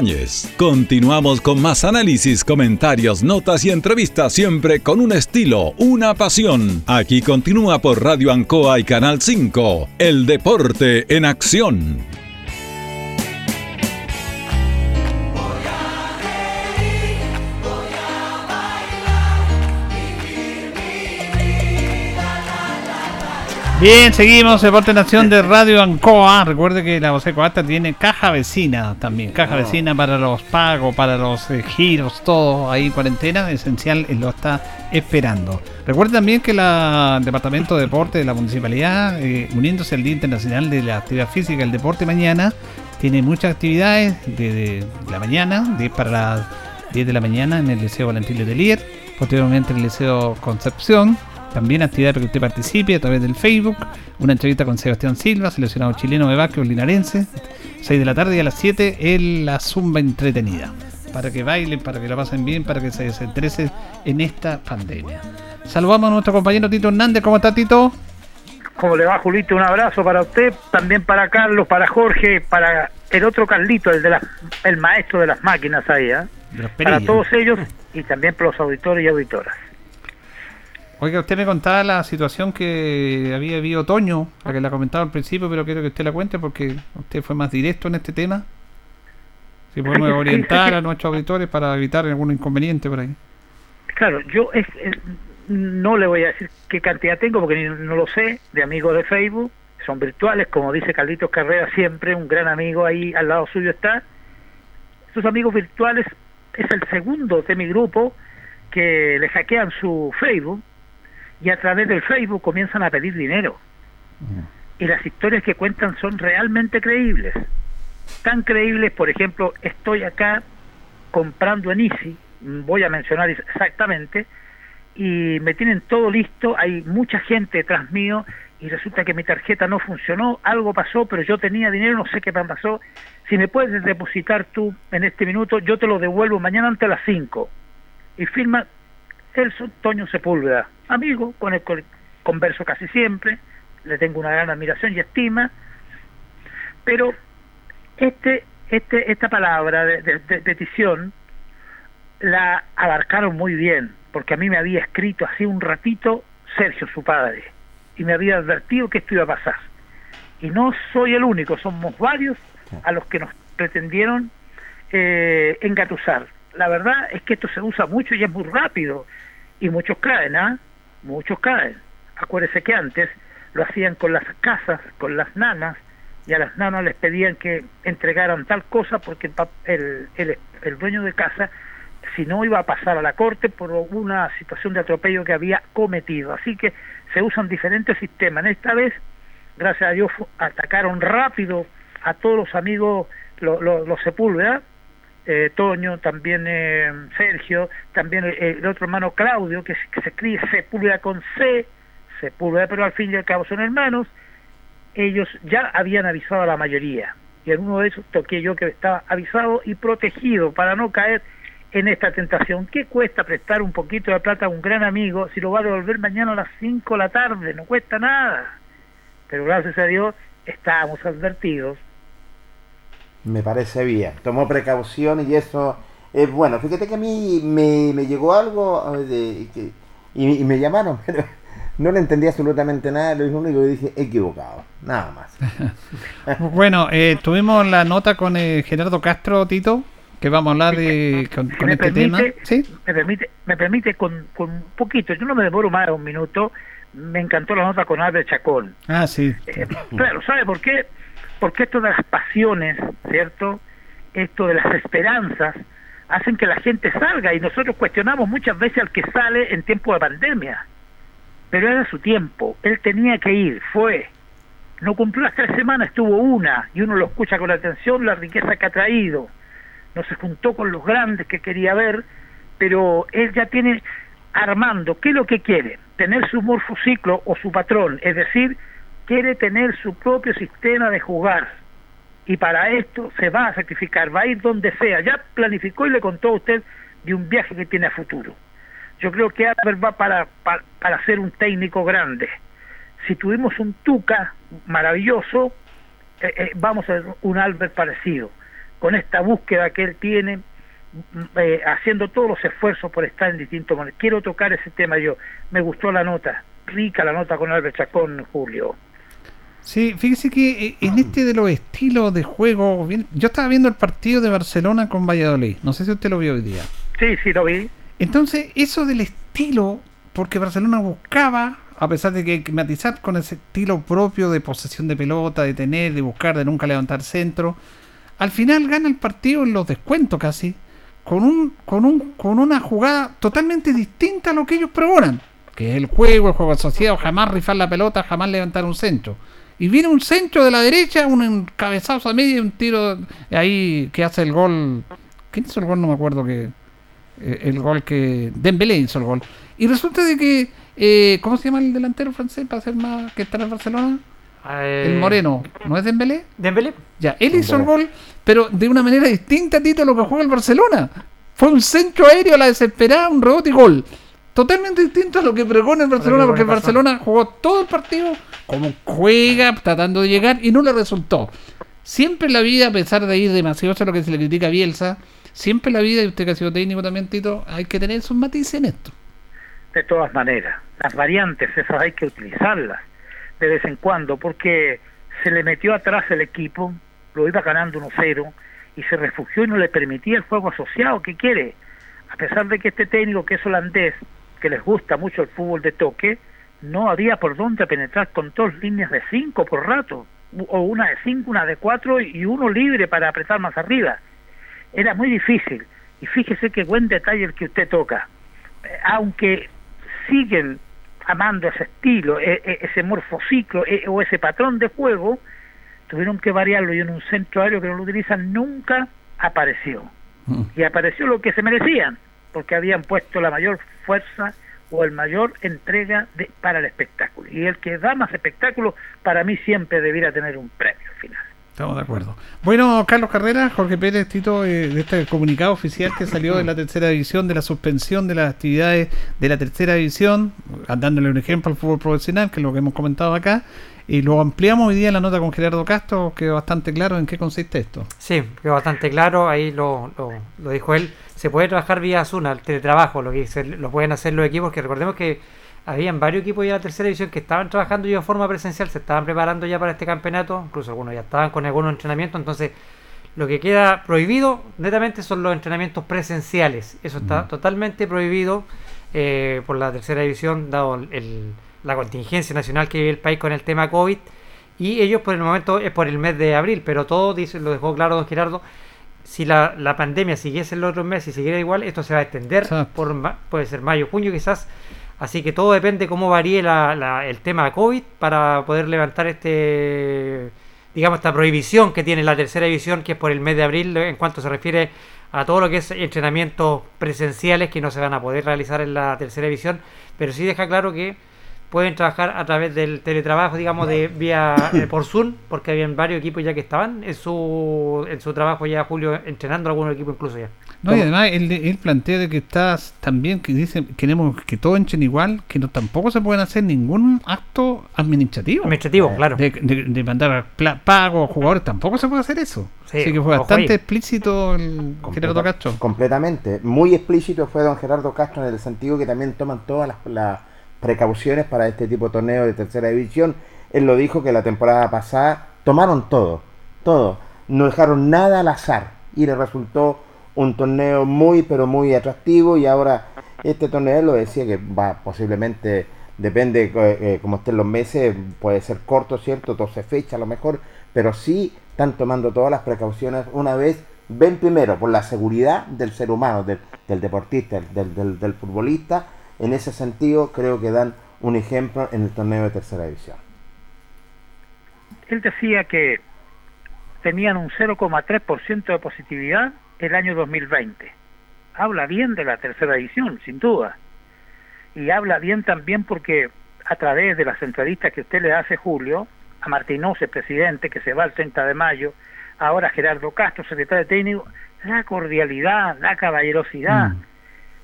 Continuamos con más análisis, comentarios, notas y entrevistas, siempre con un estilo, una pasión. Aquí continúa por Radio Ancoa y Canal 5. El deporte en acción. Bien, seguimos, Deporte Nación de Radio Ancoa. Recuerde que la Boseco Alta tiene caja vecina también. Caja vecina para los pagos, para los eh, giros, todo ahí en cuarentena. Esencial eh, lo está esperando. Recuerde también que la el Departamento de Deporte de la Municipalidad, eh, uniéndose al Día Internacional de la Actividad Física y el Deporte mañana, tiene muchas actividades de, de la mañana, 10 para las 10 de la mañana en el Liceo Valentín Letelier, posteriormente en el Liceo Concepción. También actividad para que usted participe a través del Facebook. Una entrevista con Sebastián Silva, seleccionado chileno de básquetbol linarense. 6 de la tarde y a las 7 en la Zumba entretenida. Para que bailen, para que la pasen bien, para que se desestresen en esta pandemia. Saludamos a nuestro compañero Tito Hernández. ¿Cómo está Tito? ¿Cómo le va, Julito? Un abrazo para usted, también para Carlos, para Jorge, para el otro Carlito, el de la, el maestro de las máquinas ahí, ¿eh? Para todos ellos y también para los auditores y auditoras. Oiga, usted me contaba la situación que había habido otoño, la que la comentaba al principio, pero quiero que usted la cuente porque usted fue más directo en este tema. Si podemos orientar a nuestros auditores para evitar algún inconveniente por ahí. Claro, yo es, es- no le voy a decir qué cantidad tengo porque ni- no lo sé, de amigos de Facebook, son virtuales, como dice Carlitos Carrera siempre, un gran amigo ahí al lado suyo está. Esos amigos virtuales es el segundo de mi grupo que le hackean su Facebook y a través del Facebook comienzan a pedir dinero. Y las historias que cuentan son realmente creíbles. Tan creíbles, por ejemplo, estoy acá comprando en Easy, voy a mencionar exactamente, y me tienen todo listo, hay mucha gente detrás mío y resulta que mi tarjeta no funcionó, algo pasó, pero yo tenía dinero, no sé qué pasó. Si me puedes depositar tú en este minuto, yo te lo devuelvo mañana antes de las 5. Y firma Celso Toño Sepúlveda, amigo con el que converso casi siempre, le tengo una gran admiración y estima, pero este, este, esta palabra de, petición la abarcaron muy bien, porque a mí me había escrito así un ratito Sergio, su padre, y me había advertido que esto iba a pasar. Y no soy el único, somos varios a los que nos pretendieron eh, engatusar. La verdad es que esto se usa mucho y es muy rápido, y muchos caen, ¿ah? Muchos caen. Acuérdese que antes lo hacían con las casas, con las nanas, y a las nanas les pedían que entregaran tal cosa porque el, el, el, dueño de casa, si no, iba a pasar a la corte por una situación de atropello que había cometido. Así que se usan diferentes sistemas. En esta vez, gracias a Dios, atacaron rápido a todos los amigos, lo- lo- los Sepúlveda, eh, Toño, también eh, Sergio, también el, el otro hermano Claudio, que se escribe Sepúlveda con C, Sepúlveda, pero al fin y al cabo son hermanos, ellos ya habían avisado a la mayoría. Y en uno de esos toqué yo que estaba avisado y protegido para no caer en esta tentación. ¿Qué cuesta prestar un poquito de plata a un gran amigo si lo va a devolver mañana a las 5 de la tarde? No cuesta nada. Pero gracias a Dios estábamos advertidos. Me parece bien. Tomó precaución y eso es bueno. Fíjate que a mí me, me llegó algo de- que- y, y me llamaron, pero no le entendí absolutamente nada. Lo único que dije, equivocado. Nada más. Bueno, eh, tuvimos la nota con eh, Gerardo Castro, Tito, que vamos a hablar de, con, Si con me este permite, tema. me permite, me permite con, con un poquito, yo no me demoro más de un minuto, me encantó la nota con Albert Chacón. Ah, sí. Eh, claro, ¿sabe por qué? Porque esto de las pasiones, ¿cierto? Esto de las esperanzas, hacen que la gente salga y nosotros cuestionamos muchas veces al que sale en tiempo de pandemia. Pero era su tiempo, él tenía que ir, fue. No cumplió las tres semanas, estuvo una, y uno lo escucha con atención, la riqueza que ha traído. No se juntó con los grandes que quería ver, pero él ya tiene armando, ¿qué es lo que quiere? Tener su morfociclo o su patrón, es decir, quiere tener su propio sistema de jugar. Y para esto se va a sacrificar, va a ir donde sea. Ya planificó y le contó a usted de un viaje que tiene a futuro. Yo creo que Albert va para, para, para ser un técnico grande. Si tuvimos un Tuca maravilloso, eh, eh, vamos a ver un Albert parecido. Con esta búsqueda que él tiene, mm, eh, haciendo todos los esfuerzos por estar en distintos. Quiero tocar ese tema yo. Me gustó la nota, rica la nota con Albert Chacón, Julio. Sí, fíjese que eh, en este de los estilos de juego, bien- yo estaba viendo el partido de Barcelona con Valladolid, no sé si usted lo vio hoy día. Sí, sí, lo vi. Entonces, eso del estilo, porque Barcelona buscaba, a pesar de que hay que matizar con ese estilo propio de posesión de pelota, de tener, de buscar, de nunca levantar centro, al final gana el partido en los descuentos casi, con un, con un, con una jugada totalmente distinta a lo que ellos pregonan, que es el juego, el juego asociado, jamás rifar la pelota, jamás levantar un centro. Y viene un centro de la derecha, un encabezazo a medio y un tiro ahí que hace el gol. ¿Quién hizo el gol? No me acuerdo que eh, el gol que Dembélé hizo el gol y resulta de que eh, ¿cómo se llama el delantero francés para ser más que está en el Barcelona? el Moreno ¿no es Dembélé? Dembélé ya él hizo el gol pero de una manera distinta Tito a lo que juega el Barcelona fue un centro aéreo a la desesperada un rebote y gol totalmente distinto a lo que pregona el Barcelona porque el Barcelona jugó todo el partido como juega tratando de llegar y no le resultó siempre en la vida a pesar de ir demasiado a lo que se le critica a Bielsa siempre en la vida, y usted que ha sido técnico también, Tito, hay que tener sus matices en esto. de todas maneras. Las variantes, esas hay que utilizarlas de vez en cuando, porque se le metió atrás el equipo, lo iba ganando 1-0 y se refugió y no le permitía el juego asociado que quiere. A pesar de que este técnico que es holandés, que les gusta mucho el fútbol de toque, no había por dónde penetrar con dos líneas de cinco por rato, o una de cinco, una de cuatro y uno libre para apretar más arriba. Era muy difícil. Y fíjese qué buen detalle el que usted toca. Eh, aunque siguen amando ese estilo, e- e- ese morfociclo e- o ese patrón de juego, tuvieron que variarlo y en un centro aéreo que no lo utilizan nunca apareció. Y apareció lo que se merecían, porque habían puesto la mayor fuerza o el mayor entrega de, para el espectáculo. Y el que da más espectáculo, para mí siempre debiera tener un premio al final. Estamos de acuerdo. Bueno, Carlos Carrera, Jorge Pérez, Tito, eh, de este comunicado oficial que salió de la tercera división, de la suspensión de las actividades de la tercera división, dándole un ejemplo al fútbol profesional, que es lo que hemos comentado acá, y lo ampliamos hoy día en la nota con Gerardo Castro, quedó bastante claro en qué consiste esto. Sí, quedó bastante claro, ahí lo, lo, lo dijo él. Se puede trabajar vía Asuna, el teletrabajo, lo que se- lo pueden hacer los equipos, que recordemos que habían varios equipos ya de la tercera división que estaban trabajando ya de forma presencial, se estaban preparando ya para este campeonato, incluso algunos ya estaban con algunos entrenamientos, entonces lo que queda prohibido netamente son los entrenamientos presenciales. Eso está totalmente prohibido eh, por la tercera división, dado el- el- la contingencia nacional que vive el país con el tema COVID. Y ellos por el momento es por el mes de abril, pero todo dice, lo dejó claro don Gerardo. Si la, la pandemia siguiese en los otros meses y siguiera igual, esto se va a extender por puede ser mayo, junio quizás. Así que todo depende cómo varíe la- la- el tema COVID para poder levantar este, digamos, esta prohibición que tiene la tercera división, que es por el mes de abril, en cuanto se refiere a todo lo que es entrenamientos presenciales que no se van a poder realizar en la tercera división, pero sí deja claro que pueden trabajar a través del teletrabajo, digamos, de vía eh, por Zoom, porque habían varios equipos ya que estaban en su, en su trabajo ya, Julio, entrenando algunos equipos incluso ya. No, y además él, él plantea de que estás también que dicen queremos que todos entren igual, que no tampoco se pueden hacer ningún acto administrativo. Administrativo, claro. De, de- de mandar pla- pago a jugadores, tampoco se puede hacer eso. Sí, Así que fue bastante ahí. explícito el Gerardo Castro. Completamente. Muy explícito fue don Gerardo Castro en el sentido que también toman todas las, las precauciones para este tipo de torneo de tercera división. Él lo dijo que la temporada pasada tomaron todo, todo. No dejaron nada al azar y le resultó un torneo muy, pero muy atractivo y ahora este torneo lo decía que va posiblemente, depende eh, eh, cómo estén los meses, puede ser corto, ¿cierto? 12 fechas a lo mejor, pero sí están tomando todas las precauciones una vez ven primero por la seguridad del ser humano, del, deportista, del futbolista. En ese sentido, creo que dan un ejemplo en el torneo de tercera división. Él decía que tenían un 0,3% de positividad el año 2020. Habla bien de la tercera división, sin duda. Y habla bien también porque a través de las entrevistas que usted le hace, Julio, a Martínez, presidente, que se va el 30 de mayo, ahora Gerardo Castro, secretario técnico, la cordialidad, la caballerosidad.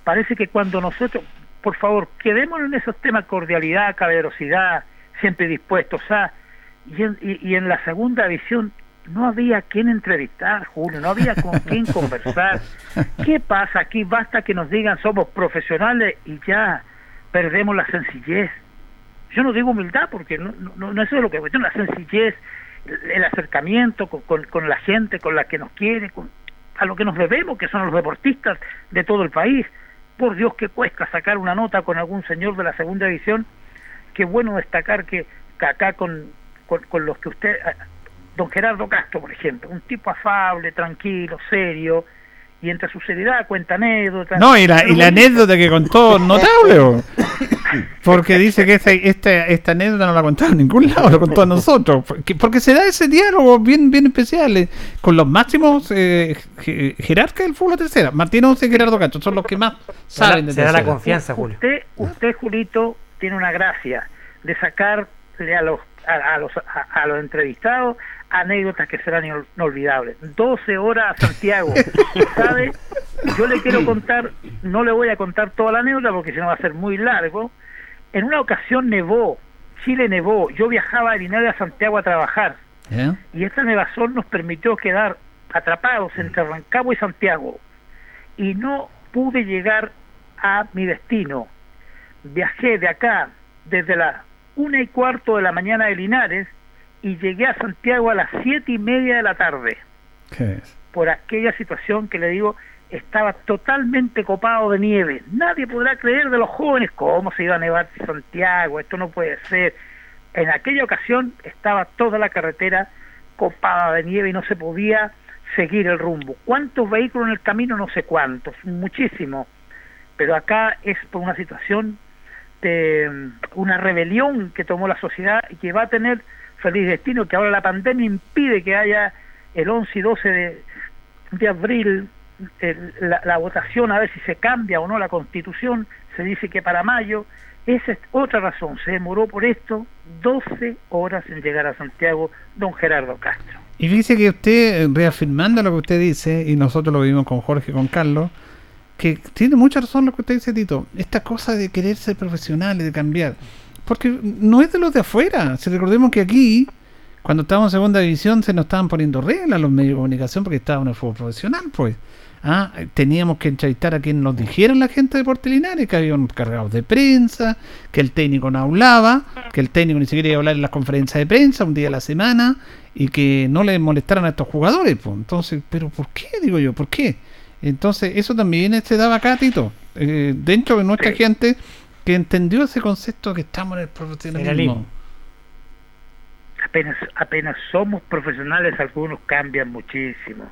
Parece que cuando nosotros, por favor, quedémonos en esos temas, cordialidad, caballerosidad, siempre dispuestos a... Y en, y- y en la segunda visión no había quien entrevistar, Julio, no había con quién conversar. ¿Qué pasa aquí? Basta que nos digan somos profesionales y ya perdemos la sencillez. Yo no digo humildad porque no, no, no eso es lo que cuestión, la sencillez, el, el acercamiento con, con- con la gente, con la que nos quiere, con, a lo que nos debemos, que son los deportistas de todo el país. Por Dios, que cuesta sacar una nota con algún señor de la segunda división. Qué bueno destacar que, acá con, con, con los que usted, ah, don Gerardo Castro, por ejemplo, un tipo afable, tranquilo, serio, y entre su seriedad cuenta anécdotas. No, y la, y la anécdota que contó notable. Porque dice que esta, esta, esta anécdota no la contó en ningún lado, lo contó a nosotros. Porque, porque se da ese diálogo bien, bien especial eh, con los máximos eh, je- jerarcas del fútbol tercera. Martín Once y Gerardo Castro son los que más saben de tercera. Usted, usted, Julito, tiene una gracia de sacarle a los a, a los a, a los entrevistados anécdotas que serán inol- inolvidables. 12 horas a Santiago, ¿sabe? Yo le quiero contar, no le voy a contar toda la anécdota porque si no va a ser muy largo. En una ocasión nevó, Chile nevó, yo viajaba de Linares a Santiago a trabajar y esta nevazón nos permitió quedar atrapados entre Rancagua y Santiago y no pude llegar a mi destino. Viajé de acá desde las una y cuarto de la mañana de Linares y llegué a Santiago a las siete y media de la tarde ¿Qué es? por aquella situación que le digo estaba totalmente copado de nieve. Nadie podrá creer de los jóvenes cómo se iba a nevar Santiago, esto no puede ser. En aquella ocasión estaba toda la carretera copada de nieve y no se podía seguir el rumbo. ¿Cuántos vehículos en el camino? No sé cuántos, muchísimos. Pero acá es por una situación de mm, una rebelión que tomó la sociedad y que va a tener feliz destino, que ahora la pandemia impide que haya el 11 y 12 de, de abril el- la, la votación a ver si se cambia o no la constitución, se dice que para mayo, esa es otra razón, se demoró por esto 12 horas en llegar a Santiago don Gerardo Castro. Y fíjese que usted, eh, reafirmando lo que usted dice, y nosotros lo vimos con Jorge y con Carlos, que tiene mucha razón lo que usted dice, Tito. Esta cosa de querer ser profesional y de cambiar. Porque no es de los de afuera. Si recordemos que aquí, cuando estábamos en segunda división se nos estaban poniendo reglas los medios de comunicación porque estábamos en el fútbol profesional, pues. Ah, teníamos que entrevistar a quien nos dijeran la gente de Deportes Linares, que había un cargado de prensa, que el técnico no hablaba, que el técnico ni siquiera iba a hablar en las conferencias de prensa un día a la semana y que no le molestaran a estos jugadores. Pues. Entonces, ¿pero por qué? Digo yo, ¿por qué? Entonces, eso también se daba acá, Tito, eh, dentro de nuestra gente que entendió ese concepto que estamos en el profesionalismo. Apenas, apenas somos profesionales, algunos cambian muchísimo,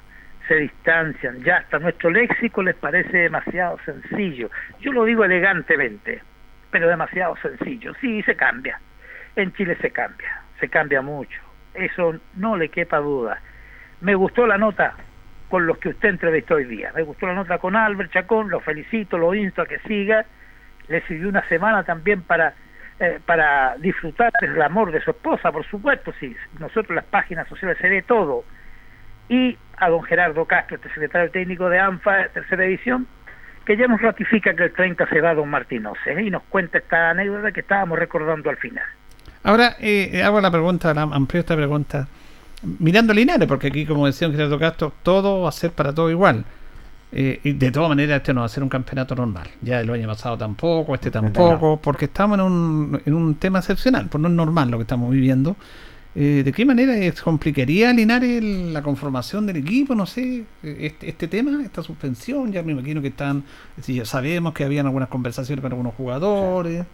se distancian, ya hasta nuestro léxico les parece demasiado sencillo. Yo lo digo elegantemente, pero demasiado sencillo. Sí, se cambia. En Chile se cambia, se cambia mucho. Eso no le quepa duda. Me gustó la nota con los que usted entrevistó hoy día. Me gustó la nota con Albert Chacón, lo felicito, lo insto a que siga. Le sirvió una semana también para eh, para disfrutar del amor de su esposa, por supuesto, si nosotros en las páginas sociales se ve todo. Y a don Gerardo Castro, este secretario técnico de ANFA, tercera edición, que ya nos ratifica que el 30 se va don Martínez ¿eh? y nos cuenta esta anécdota que estábamos recordando al final. Ahora eh, hago la pregunta, la, amplio esta pregunta, mirando a Linares, porque aquí, como decía don Gerardo Castro, todo va a ser para todo igual. Eh, y de todas maneras, este no va a ser un campeonato normal. Ya el año pasado tampoco, este tampoco, porque estamos en un, en un tema excepcional, pues no es normal lo que estamos viviendo. Eh, ¿De qué manera es- complicaría Linares la conformación del equipo? No sé, este, este tema, esta suspensión. Ya me imagino que están, si ya sabemos que habían algunas conversaciones con algunos jugadores.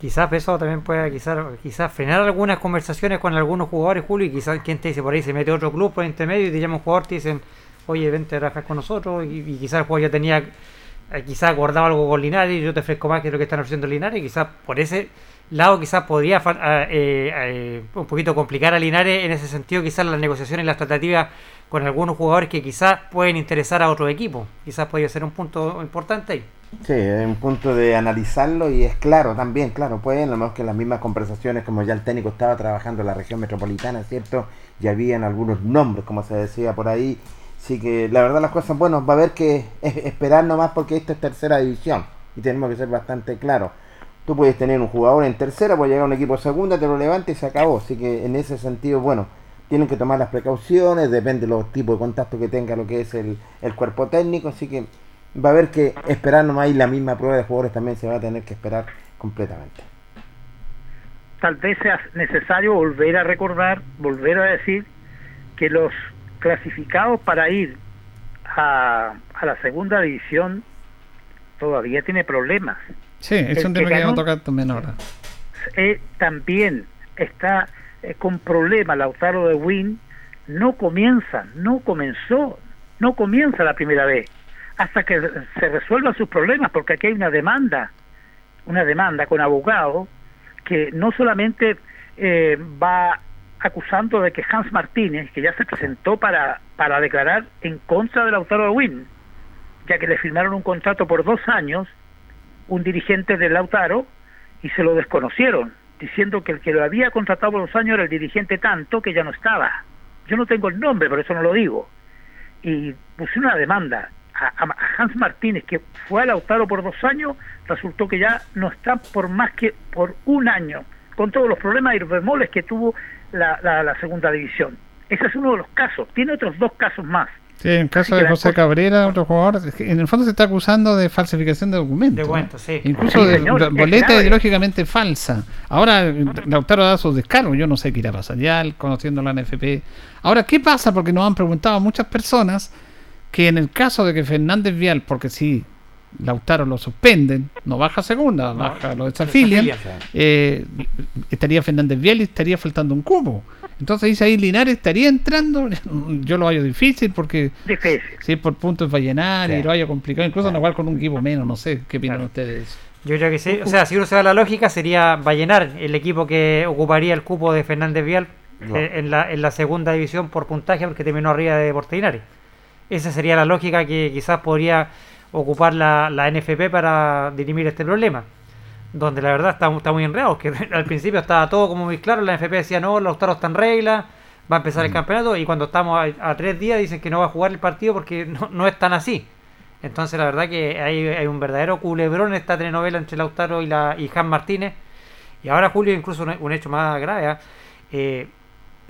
Quizás eso también pueda quizás, quizás frenar algunas conversaciones con algunos jugadores, Julio, y quizás quien te dice por ahí se mete otro club por entre medio y te llama un jugador te dicen, oye, vente a trabajar con nosotros, y, y quizás el jugador ya tenía, eh, quizás acordado algo con Linares y yo te ofrezco más que lo que están ofreciendo Linares, y quizás por ese lado quizás podría ah, eh, eh, un poquito complicar a Linares en ese sentido, quizás las negociaciones las tratativas con algunos jugadores que quizás pueden interesar a otro equipo, quizás podría ser un punto importante ahí. Sí, es un punto de analizarlo y es claro también, claro, pueden, lo mejor que las mismas conversaciones, como ya el técnico estaba trabajando en la región metropolitana, ¿cierto? Ya habían algunos nombres, como se decía por ahí. Así que la verdad las cosas, bueno, va a haber que es- esperar nomás porque esto es tercera división y tenemos que ser bastante claros. Tú puedes tener un jugador en tercera, puede llegar a un equipo segunda, te lo levanta y se acabó. Así que en ese sentido, bueno, tienen que tomar las precauciones, depende de los tipos de contacto que tenga lo que es el, el cuerpo técnico, así que va a haber que esperar nomás y la misma prueba de jugadores también se va a tener que esperar completamente. tal vez sea necesario volver a recordar, volver a decir que los clasificados para ir a, a la segunda división todavía tiene problemas. Sí, es El un tema que vamos a tocar también ahora. Eh, también está eh, con problemas Lautaro de Win, no comienza, no comenzó, no comienza la primera vez, hasta que se resuelvan sus problemas, porque aquí hay una demanda, una demanda con abogado que no solamente eh, va acusando de que Hans Martínez, que ya se presentó para, para declarar en contra de Lautaro de Win, ya que le firmaron un contrato por dos años, un dirigente de Lautaro, y se lo desconocieron, diciendo que el que lo había contratado por dos años era el dirigente tanto que ya no estaba. Yo no tengo el nombre, por eso no lo digo. Y puse una demanda a, Hans Martínez, que fue a Lautaro por dos años, resultó que ya no está por más que por un año, con todos los problemas y bemoles que tuvo la, la- la segunda división. Ese es uno de los casos. Tiene otros dos casos más. Sí, en caso Así que de José Cabrera, otro jugador, en el fondo se está acusando de falsificación de documentos. De ¿no? documentos, sí. Incluso Sí, de señor, es boleta grave. ideológicamente falsa. Ahora Lautaro da sus descargos, yo no sé qué irá a pasar ya, él conociendo la NFP. Ahora, ¿qué pasa? Porque nos han preguntado muchas personas que en el caso de que Fernández Vial, porque si Lautaro lo suspenden, no baja segunda, baja, lo desafilian, eh, estaría Fernández Vial y estaría faltando un cubo. Entonces dice ahí Linares estaría entrando, yo lo hallo difícil porque Difícil. si es por puntos va a llenar y lo hallo complicado, incluso no jugar con un equipo menos, no sé, ¿qué opinan ustedes? Yo creo que sí. O sea, si uno se va a la lógica, sería Vallenar el equipo que ocuparía el cupo de Fernández Vial No. eh, en, la, en la segunda división por puntaje, porque terminó arriba de Portinares. Esa sería la lógica que quizás podría ocupar la, la NFP para dirimir este problema. Donde la verdad está, está muy enredado, que al principio estaba todo como muy claro. La NFP decía, no, Lautaro está en regla, va a empezar el campeonato. Y cuando estamos a, a tres días dicen que no va a jugar el partido porque no, no es tan así. Entonces la verdad que hay, hay un verdadero culebrón en esta telenovela entre Lautaro y, la, y Jan Martínez. Y ahora Julio, incluso un, un hecho más grave, ¿ah? Eh,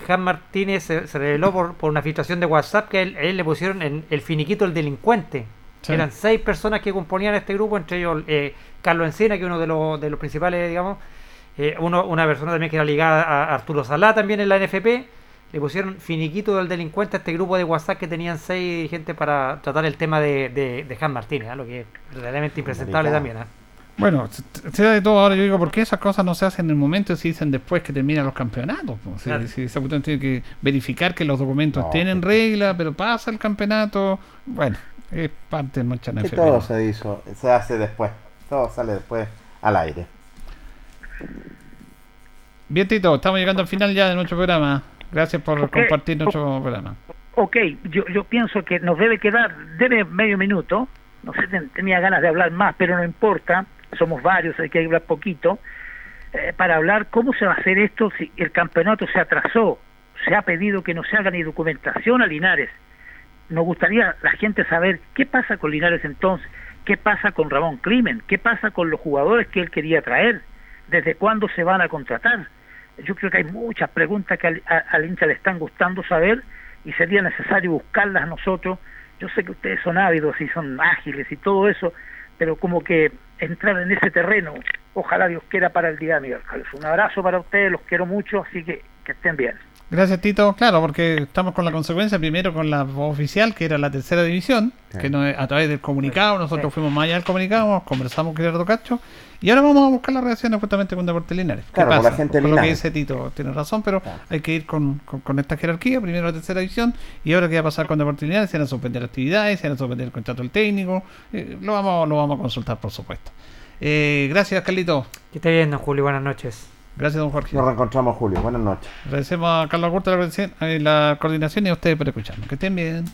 Jan Martínez se, se reveló por, por una filtración de WhatsApp que él, a él le pusieron en el finiquito el delincuente. Sí. Eran seis personas que componían este grupo, entre ellos eh, Carlos Encina, que es uno de los, de los principales, digamos, eh, uno, una persona también que era ligada a Arturo Salá también en la NFP. Le pusieron finiquito del delincuente a este grupo de WhatsApp que tenían seis dirigentes para tratar el tema de, de, de Jan Martínez, ¿ah? lo que es realmente impresentable también. ¿ah? Bueno, se, se da de todo ahora. Yo digo, ¿por qué esas cosas no se hacen en el momento y se dicen después que terminan los campeonatos? po? Si, Claro. si esa cuestión tiene que verificar que los documentos No, estén en regla, pero pasa el campeonato. Bueno, es parte de mucha Que todo se hizo, se hace después. Todo sale después al aire. Bien, Tito, estamos llegando al final ya de nuestro programa. Gracias por compartir nuestro programa. Ok, yo, yo pienso que nos debe quedar, debe medio minuto, no sé, ten- tenía ganas de hablar más, pero no importa, somos varios, hay que hablar poquito, eh, para hablar cómo se va a hacer esto si el campeonato se atrasó, se ha pedido que no se haga ni documentación a Linares. Nos gustaría la gente saber qué pasa con Linares entonces, qué pasa con Ramón Climen, qué pasa con los jugadores que él quería traer, desde cuándo se van a contratar. Yo creo que hay muchas preguntas que al, a- hincha le están gustando saber y sería necesario buscarlas nosotros. Yo sé que ustedes son ávidos y son ágiles y todo eso, pero como que entrar en ese terreno, ojalá Dios quiera para el día miércoles. Un abrazo para ustedes, los quiero mucho, así que que estén bien. Gracias, Tito. Claro, porque estamos con la consecuencia, primero con la voz oficial, que era la tercera división, que no, a través del comunicado, nosotros fuimos más allá del comunicado, conversamos con Gerardo Cacho, y ahora vamos a buscar las reacciones justamente con Deportes Linares. ¿Qué Claro, pasa? la gente Con lo que dice Tito, tiene razón, pero hay que ir con, con, con esta jerarquía, primero la tercera división, y ahora qué va a pasar con Deportes Linares, se van a suspender actividades, se van a suspender el contrato del técnico, eh, lo, vamos, lo vamos a consultar, por supuesto. Eh, gracias, Carlito. Que esté bien, don Julio, buenas noches. Gracias, don Jorge. Nos reencontramos, Julio. Buenas noches. Agradecemos a Carlos la, coordinación- eh, la coordinación y a ustedes por escucharnos. Que estén bien.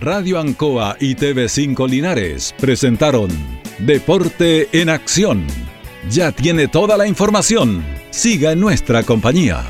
Radio Ancoa y TV5 Linares presentaron Deporte en Acción. Ya tiene toda la información. Siga en nuestra compañía.